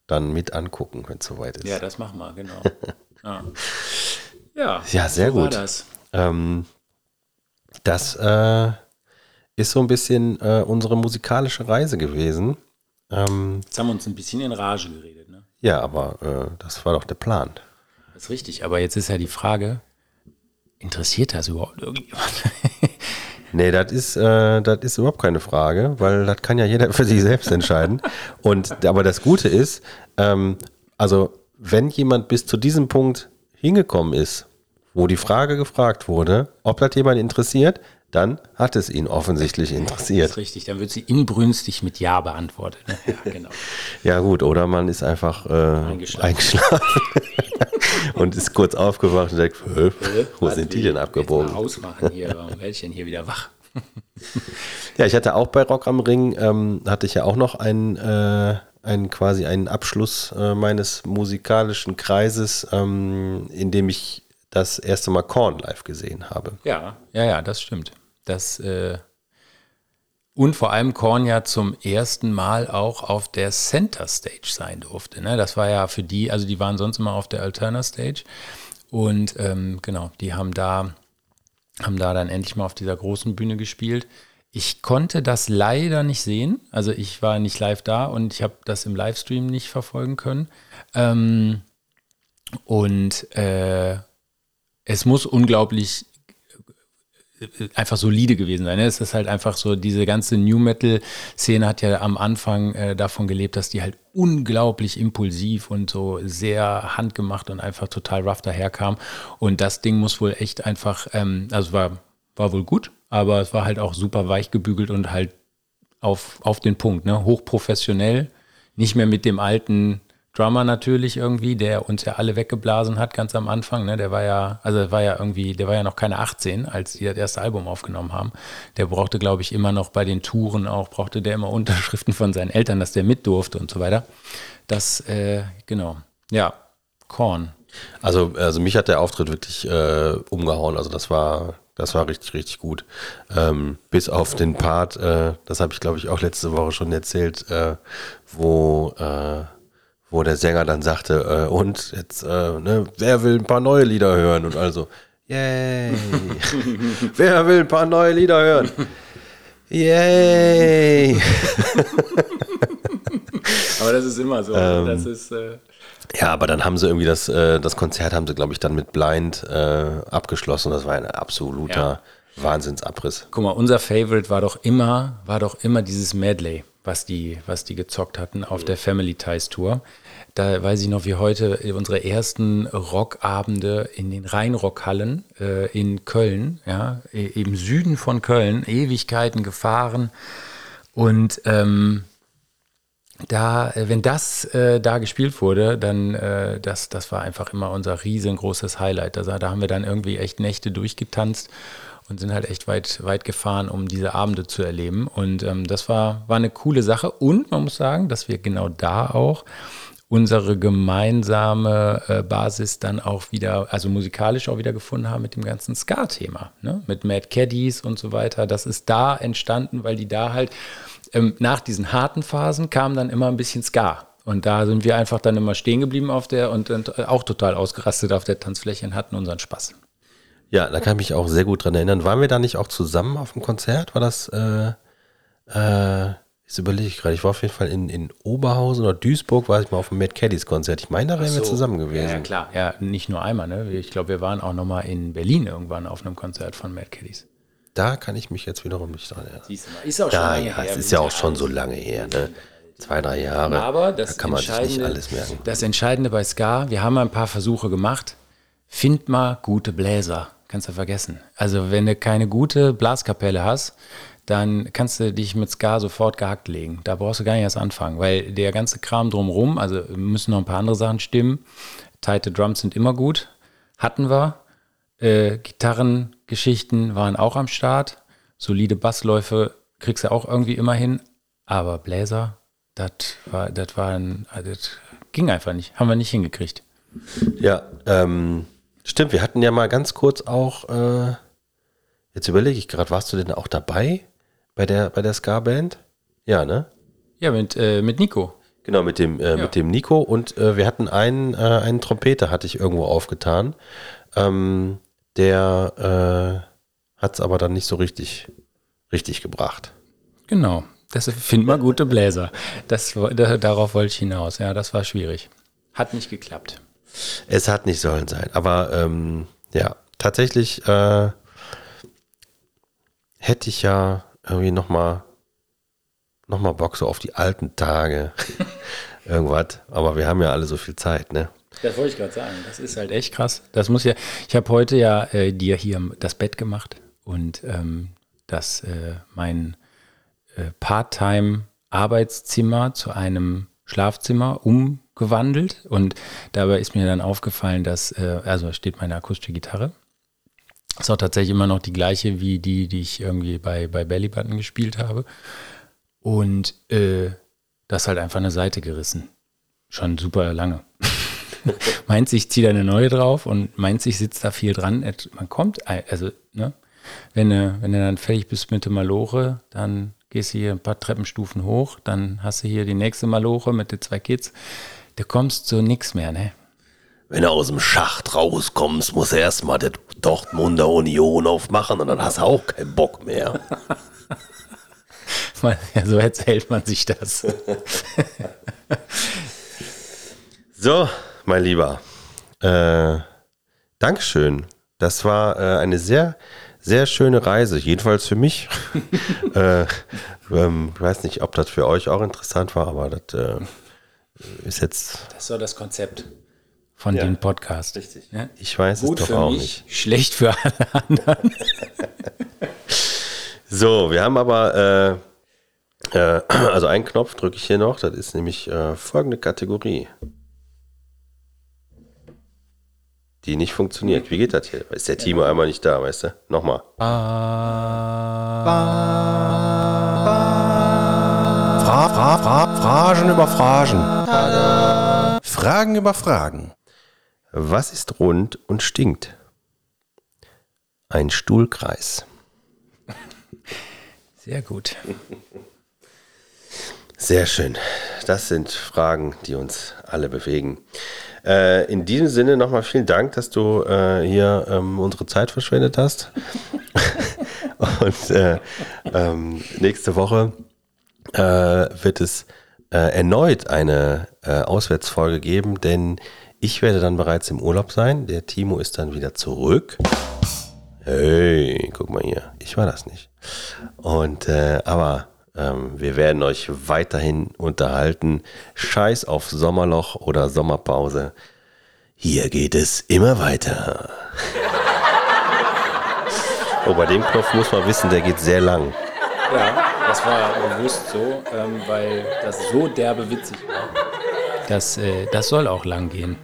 [SPEAKER 1] dann mit angucken, wenn es soweit ist.
[SPEAKER 2] Ja, das machen wir, genau. ja. ja,
[SPEAKER 1] ja, sehr so gut. das ähm, das äh, ist so ein bisschen äh, unsere musikalische Reise gewesen.
[SPEAKER 2] Ähm, Jetzt haben wir uns ein bisschen in Rage geredet, ne?
[SPEAKER 1] Ja, aber äh, das war doch der Plan.
[SPEAKER 2] Das ist richtig, aber jetzt ist ja die Frage, interessiert das überhaupt irgendjemand?
[SPEAKER 1] Nee, das ist, äh, ist überhaupt keine Frage, weil das kann ja jeder für sich selbst entscheiden. Und aber das Gute ist, ähm, also wenn jemand bis zu diesem Punkt hingekommen ist, wo die Frage gefragt wurde, ob das jemand interessiert, dann hat es ihn offensichtlich interessiert. Das
[SPEAKER 2] ist richtig, dann wird sie inbrünstig mit Ja beantwortet. Ja, genau.
[SPEAKER 1] ja, gut, oder man ist einfach äh, eingeschlafen, eingeschlafen. und ist kurz aufgewacht und denkt, wo sind die denn abgebogen?
[SPEAKER 2] Ausmachen hier, warum werde ich denn hier wieder wach?
[SPEAKER 1] ja, ich hatte auch bei Rock am Ring, ähm, hatte ich ja auch noch einen, äh, einen quasi einen Abschluss äh, meines musikalischen Kreises, ähm, in dem ich das erste Mal Korn live gesehen habe.
[SPEAKER 2] Ja, ja, ja, das stimmt. Das, äh, und vor allem Korn ja zum ersten Mal auch auf der Center Stage sein durfte. Ne? Das war ja für die, also die waren sonst immer auf der Alterna Stage. Und ähm, genau, die haben da, haben da dann endlich mal auf dieser großen Bühne gespielt. Ich konnte das leider nicht sehen. Also ich war nicht live da und ich habe das im Livestream nicht verfolgen können. Ähm, und äh, es muss unglaublich äh, einfach solide gewesen sein. Ne? Es ist halt einfach so, diese ganze New Metal-Szene hat ja am Anfang äh, davon gelebt, dass die halt unglaublich impulsiv und so sehr handgemacht und einfach total rough daherkam. Und das Ding muss wohl echt einfach, ähm, also war, war wohl gut, aber es war halt auch super weich gebügelt und halt auf, auf den Punkt, ne? hochprofessionell, nicht mehr mit dem alten Drummer natürlich irgendwie, der uns ja alle weggeblasen hat ganz am Anfang. Ne? Der war ja, also war ja irgendwie, der war ja noch keine 18, als die das erste Album aufgenommen haben. Der brauchte, glaube ich, immer noch bei den Touren auch, brauchte der immer Unterschriften von seinen Eltern, dass der mit durfte und so weiter. Das, äh, genau. Ja, Korn.
[SPEAKER 1] Also, also mich hat der Auftritt wirklich äh, umgehauen. Also das war, das war richtig, richtig gut. Ähm, bis auf den Part, äh, das habe ich glaube ich auch letzte Woche schon erzählt, äh, wo äh, wo der Sänger dann sagte, äh, und jetzt, äh, ne, wer will ein paar neue Lieder hören? Und also, yay! wer will ein paar neue Lieder hören? Yay!
[SPEAKER 2] aber das ist immer so. Ähm, das ist, äh
[SPEAKER 1] ja, aber dann haben sie irgendwie das, äh, das Konzert haben sie, glaube ich, dann mit Blind äh, abgeschlossen. Das war ein absoluter ja. Wahnsinnsabriss.
[SPEAKER 2] Guck mal, unser Favorite war doch immer, war doch immer dieses Medley, was die, was die gezockt hatten auf der Family Ties Tour. Da weiß ich noch wie heute unsere ersten Rockabende in den Rheinrockhallen äh, in Köln, ja, im Süden von Köln, Ewigkeiten gefahren. Und ähm, da, wenn das äh, da gespielt wurde, dann äh, das, das war einfach immer unser riesengroßes Highlight. Also, da haben wir dann irgendwie echt Nächte durchgetanzt und sind halt echt weit, weit gefahren, um diese Abende zu erleben. Und ähm, das war, war eine coole Sache. Und man muss sagen, dass wir genau da auch unsere gemeinsame äh, Basis dann auch wieder, also musikalisch auch wieder gefunden haben mit dem ganzen Ska-Thema, ne? mit Mad Caddies und so weiter. Das ist da entstanden, weil die da halt ähm, nach diesen harten Phasen kam dann immer ein bisschen Ska. Und da sind wir einfach dann immer stehen geblieben auf der und, und auch total ausgerastet auf der Tanzfläche und hatten unseren Spaß.
[SPEAKER 1] Ja, da kann ich mich auch sehr gut dran erinnern. Waren wir da nicht auch zusammen auf dem Konzert? War das äh, äh, Jetzt überlege ich gerade, ich war auf jeden Fall in, in Oberhausen oder Duisburg, war ich mal auf dem Mad Caddies Konzert. Ich meine, da wären so. wir zusammen gewesen.
[SPEAKER 2] Ja, klar. Ja, nicht nur einmal, ne? Ich glaube, wir waren auch nochmal in Berlin irgendwann auf einem Konzert von Mad Caddies.
[SPEAKER 1] Da kann ich mich jetzt wiederum nicht dran erinnern.
[SPEAKER 2] Siehst du mal, ist auch schon
[SPEAKER 1] da, lange ja, her. es ist ja auch schon so lange her, ne? Zwei, drei Jahre.
[SPEAKER 2] Aber das
[SPEAKER 1] da kann man sich nicht alles merken.
[SPEAKER 2] Das Entscheidende bei Ska, wir haben ein paar Versuche gemacht. Find mal gute Bläser. Kannst du vergessen. Also, wenn du keine gute Blaskapelle hast, dann kannst du dich mit Ska sofort gehackt legen. Da brauchst du gar nicht erst anfangen, weil der ganze Kram drumrum, also müssen noch ein paar andere Sachen stimmen. Tighte Drums sind immer gut. Hatten wir. Äh, Gitarrengeschichten waren auch am Start. Solide Bassläufe kriegst du auch irgendwie immer hin. Aber Bläser, das war, das war ein, das ging einfach nicht. Haben wir nicht hingekriegt.
[SPEAKER 1] Ja, ähm, stimmt. Wir hatten ja mal ganz kurz auch, äh, jetzt überlege ich gerade, warst du denn auch dabei? Bei der, bei der Ska-Band? Ja, ne?
[SPEAKER 2] Ja, mit, äh, mit Nico.
[SPEAKER 1] Genau, mit dem, äh, ja. mit dem Nico. Und äh, wir hatten einen, äh, einen Trompeter, hatte ich irgendwo aufgetan. Ähm, der äh, hat es aber dann nicht so richtig, richtig gebracht.
[SPEAKER 2] Genau. Das find mal gute Bläser. Das, da, darauf wollte ich hinaus. Ja, das war schwierig. Hat nicht geklappt.
[SPEAKER 1] Es hat nicht sollen sein. Aber ähm, ja, tatsächlich äh, hätte ich ja irgendwie nochmal noch mal Bock so auf die alten Tage. Irgendwas. Aber wir haben ja alle so viel Zeit, ne?
[SPEAKER 2] Das wollte ich gerade sagen. Das ist halt echt krass. Das muss ja. Ich habe heute ja äh, dir hier das Bett gemacht und ähm, das äh, mein äh, Part-Time-Arbeitszimmer zu einem Schlafzimmer umgewandelt. Und dabei ist mir dann aufgefallen, dass, äh, also steht meine akustische Gitarre ist auch tatsächlich immer noch die gleiche wie die, die ich irgendwie bei, bei Belly Button gespielt habe. Und äh, das halt einfach eine Seite gerissen. Schon super lange. meint sich, zieht eine neue drauf und meint sich, sitzt da viel dran. Man kommt, also, ne? Wenn du, wenn du dann fertig bist mit der Malore, dann gehst du hier ein paar Treppenstufen hoch, dann hast du hier die nächste Maloche mit den zwei Kids. Du kommst zu nichts mehr, ne?
[SPEAKER 1] Wenn du aus dem Schacht rauskommst, muss er erstmal der Dortmunder Union aufmachen und dann hast du auch keinen Bock mehr.
[SPEAKER 2] ja, so erzählt man sich das.
[SPEAKER 1] so, mein Lieber. Äh, Dankeschön. Das war äh, eine sehr, sehr schöne Reise, jedenfalls für mich. äh, ähm, ich weiß nicht, ob das für euch auch interessant war, aber das äh, ist jetzt.
[SPEAKER 2] Das ist so das Konzept von ja, dem Podcast.
[SPEAKER 1] Richtig. Ja? Ich weiß Gut es doch auch mich, nicht.
[SPEAKER 2] Schlecht für alle anderen.
[SPEAKER 1] so, wir haben aber äh, äh, also einen Knopf drücke ich hier noch. Das ist nämlich äh, folgende Kategorie. Die nicht funktioniert. Wie geht das hier? Ist der Timo einmal nicht da, weißt du? Nochmal.
[SPEAKER 3] Fra, fra, fra, Fragen über Fragen. Fragen über Fragen.
[SPEAKER 1] Was ist rund und stinkt? Ein Stuhlkreis.
[SPEAKER 2] Sehr gut.
[SPEAKER 1] Sehr schön. Das sind Fragen, die uns alle bewegen. Äh, in diesem Sinne nochmal vielen Dank, dass du äh, hier ähm, unsere Zeit verschwendet hast. Und äh, ähm, nächste Woche äh, wird es äh, erneut eine äh, Auswärtsfolge geben, denn ich werde dann bereits im Urlaub sein. Der Timo ist dann wieder zurück. Hey, guck mal hier. Ich war das nicht. Und aber wir werden euch weiterhin unterhalten. Scheiß auf Sommerloch oder Sommerpause. Hier geht es immer weiter. oh, bei dem Knopf muss man wissen, der geht sehr lang.
[SPEAKER 2] Ja, das war bewusst so, ähm, weil das so derbe witzig war. Das, äh, das soll auch lang gehen.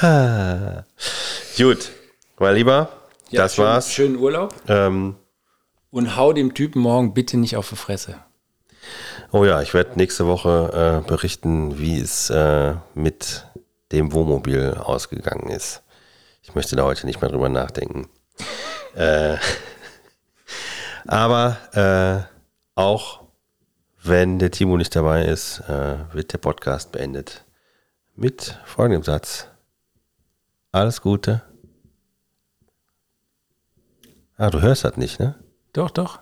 [SPEAKER 1] Gut, mein Lieber, ja, das
[SPEAKER 2] schön,
[SPEAKER 1] war's.
[SPEAKER 2] Schönen Urlaub.
[SPEAKER 1] Ähm,
[SPEAKER 2] und hau dem Typen morgen bitte nicht auf die Fresse.
[SPEAKER 1] Oh ja, ich werde nächste Woche äh, berichten, wie es äh, mit dem Wohnmobil ausgegangen ist. Ich möchte da heute nicht mehr drüber nachdenken. äh, aber äh, auch wenn der Timo nicht dabei ist, äh, wird der Podcast beendet mit folgendem Satz. Alles Gute. Ah, du hörst das nicht, ne?
[SPEAKER 2] Doch, doch.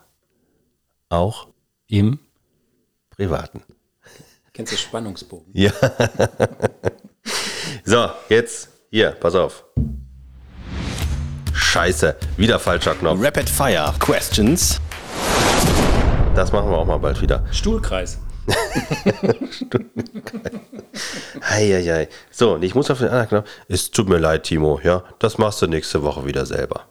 [SPEAKER 1] Auch
[SPEAKER 2] im
[SPEAKER 1] Privaten.
[SPEAKER 2] Kennst du Spannungsbogen?
[SPEAKER 1] Ja. so, jetzt hier, pass auf. Scheiße, wieder falscher Knopf.
[SPEAKER 3] Rapid Fire Questions.
[SPEAKER 1] Das machen wir auch mal bald wieder.
[SPEAKER 2] Stuhlkreis.
[SPEAKER 1] Eieiei. So, und ich muss auf den anderen Knopf. Es tut mir leid, Timo. Ja, das machst du nächste Woche wieder selber.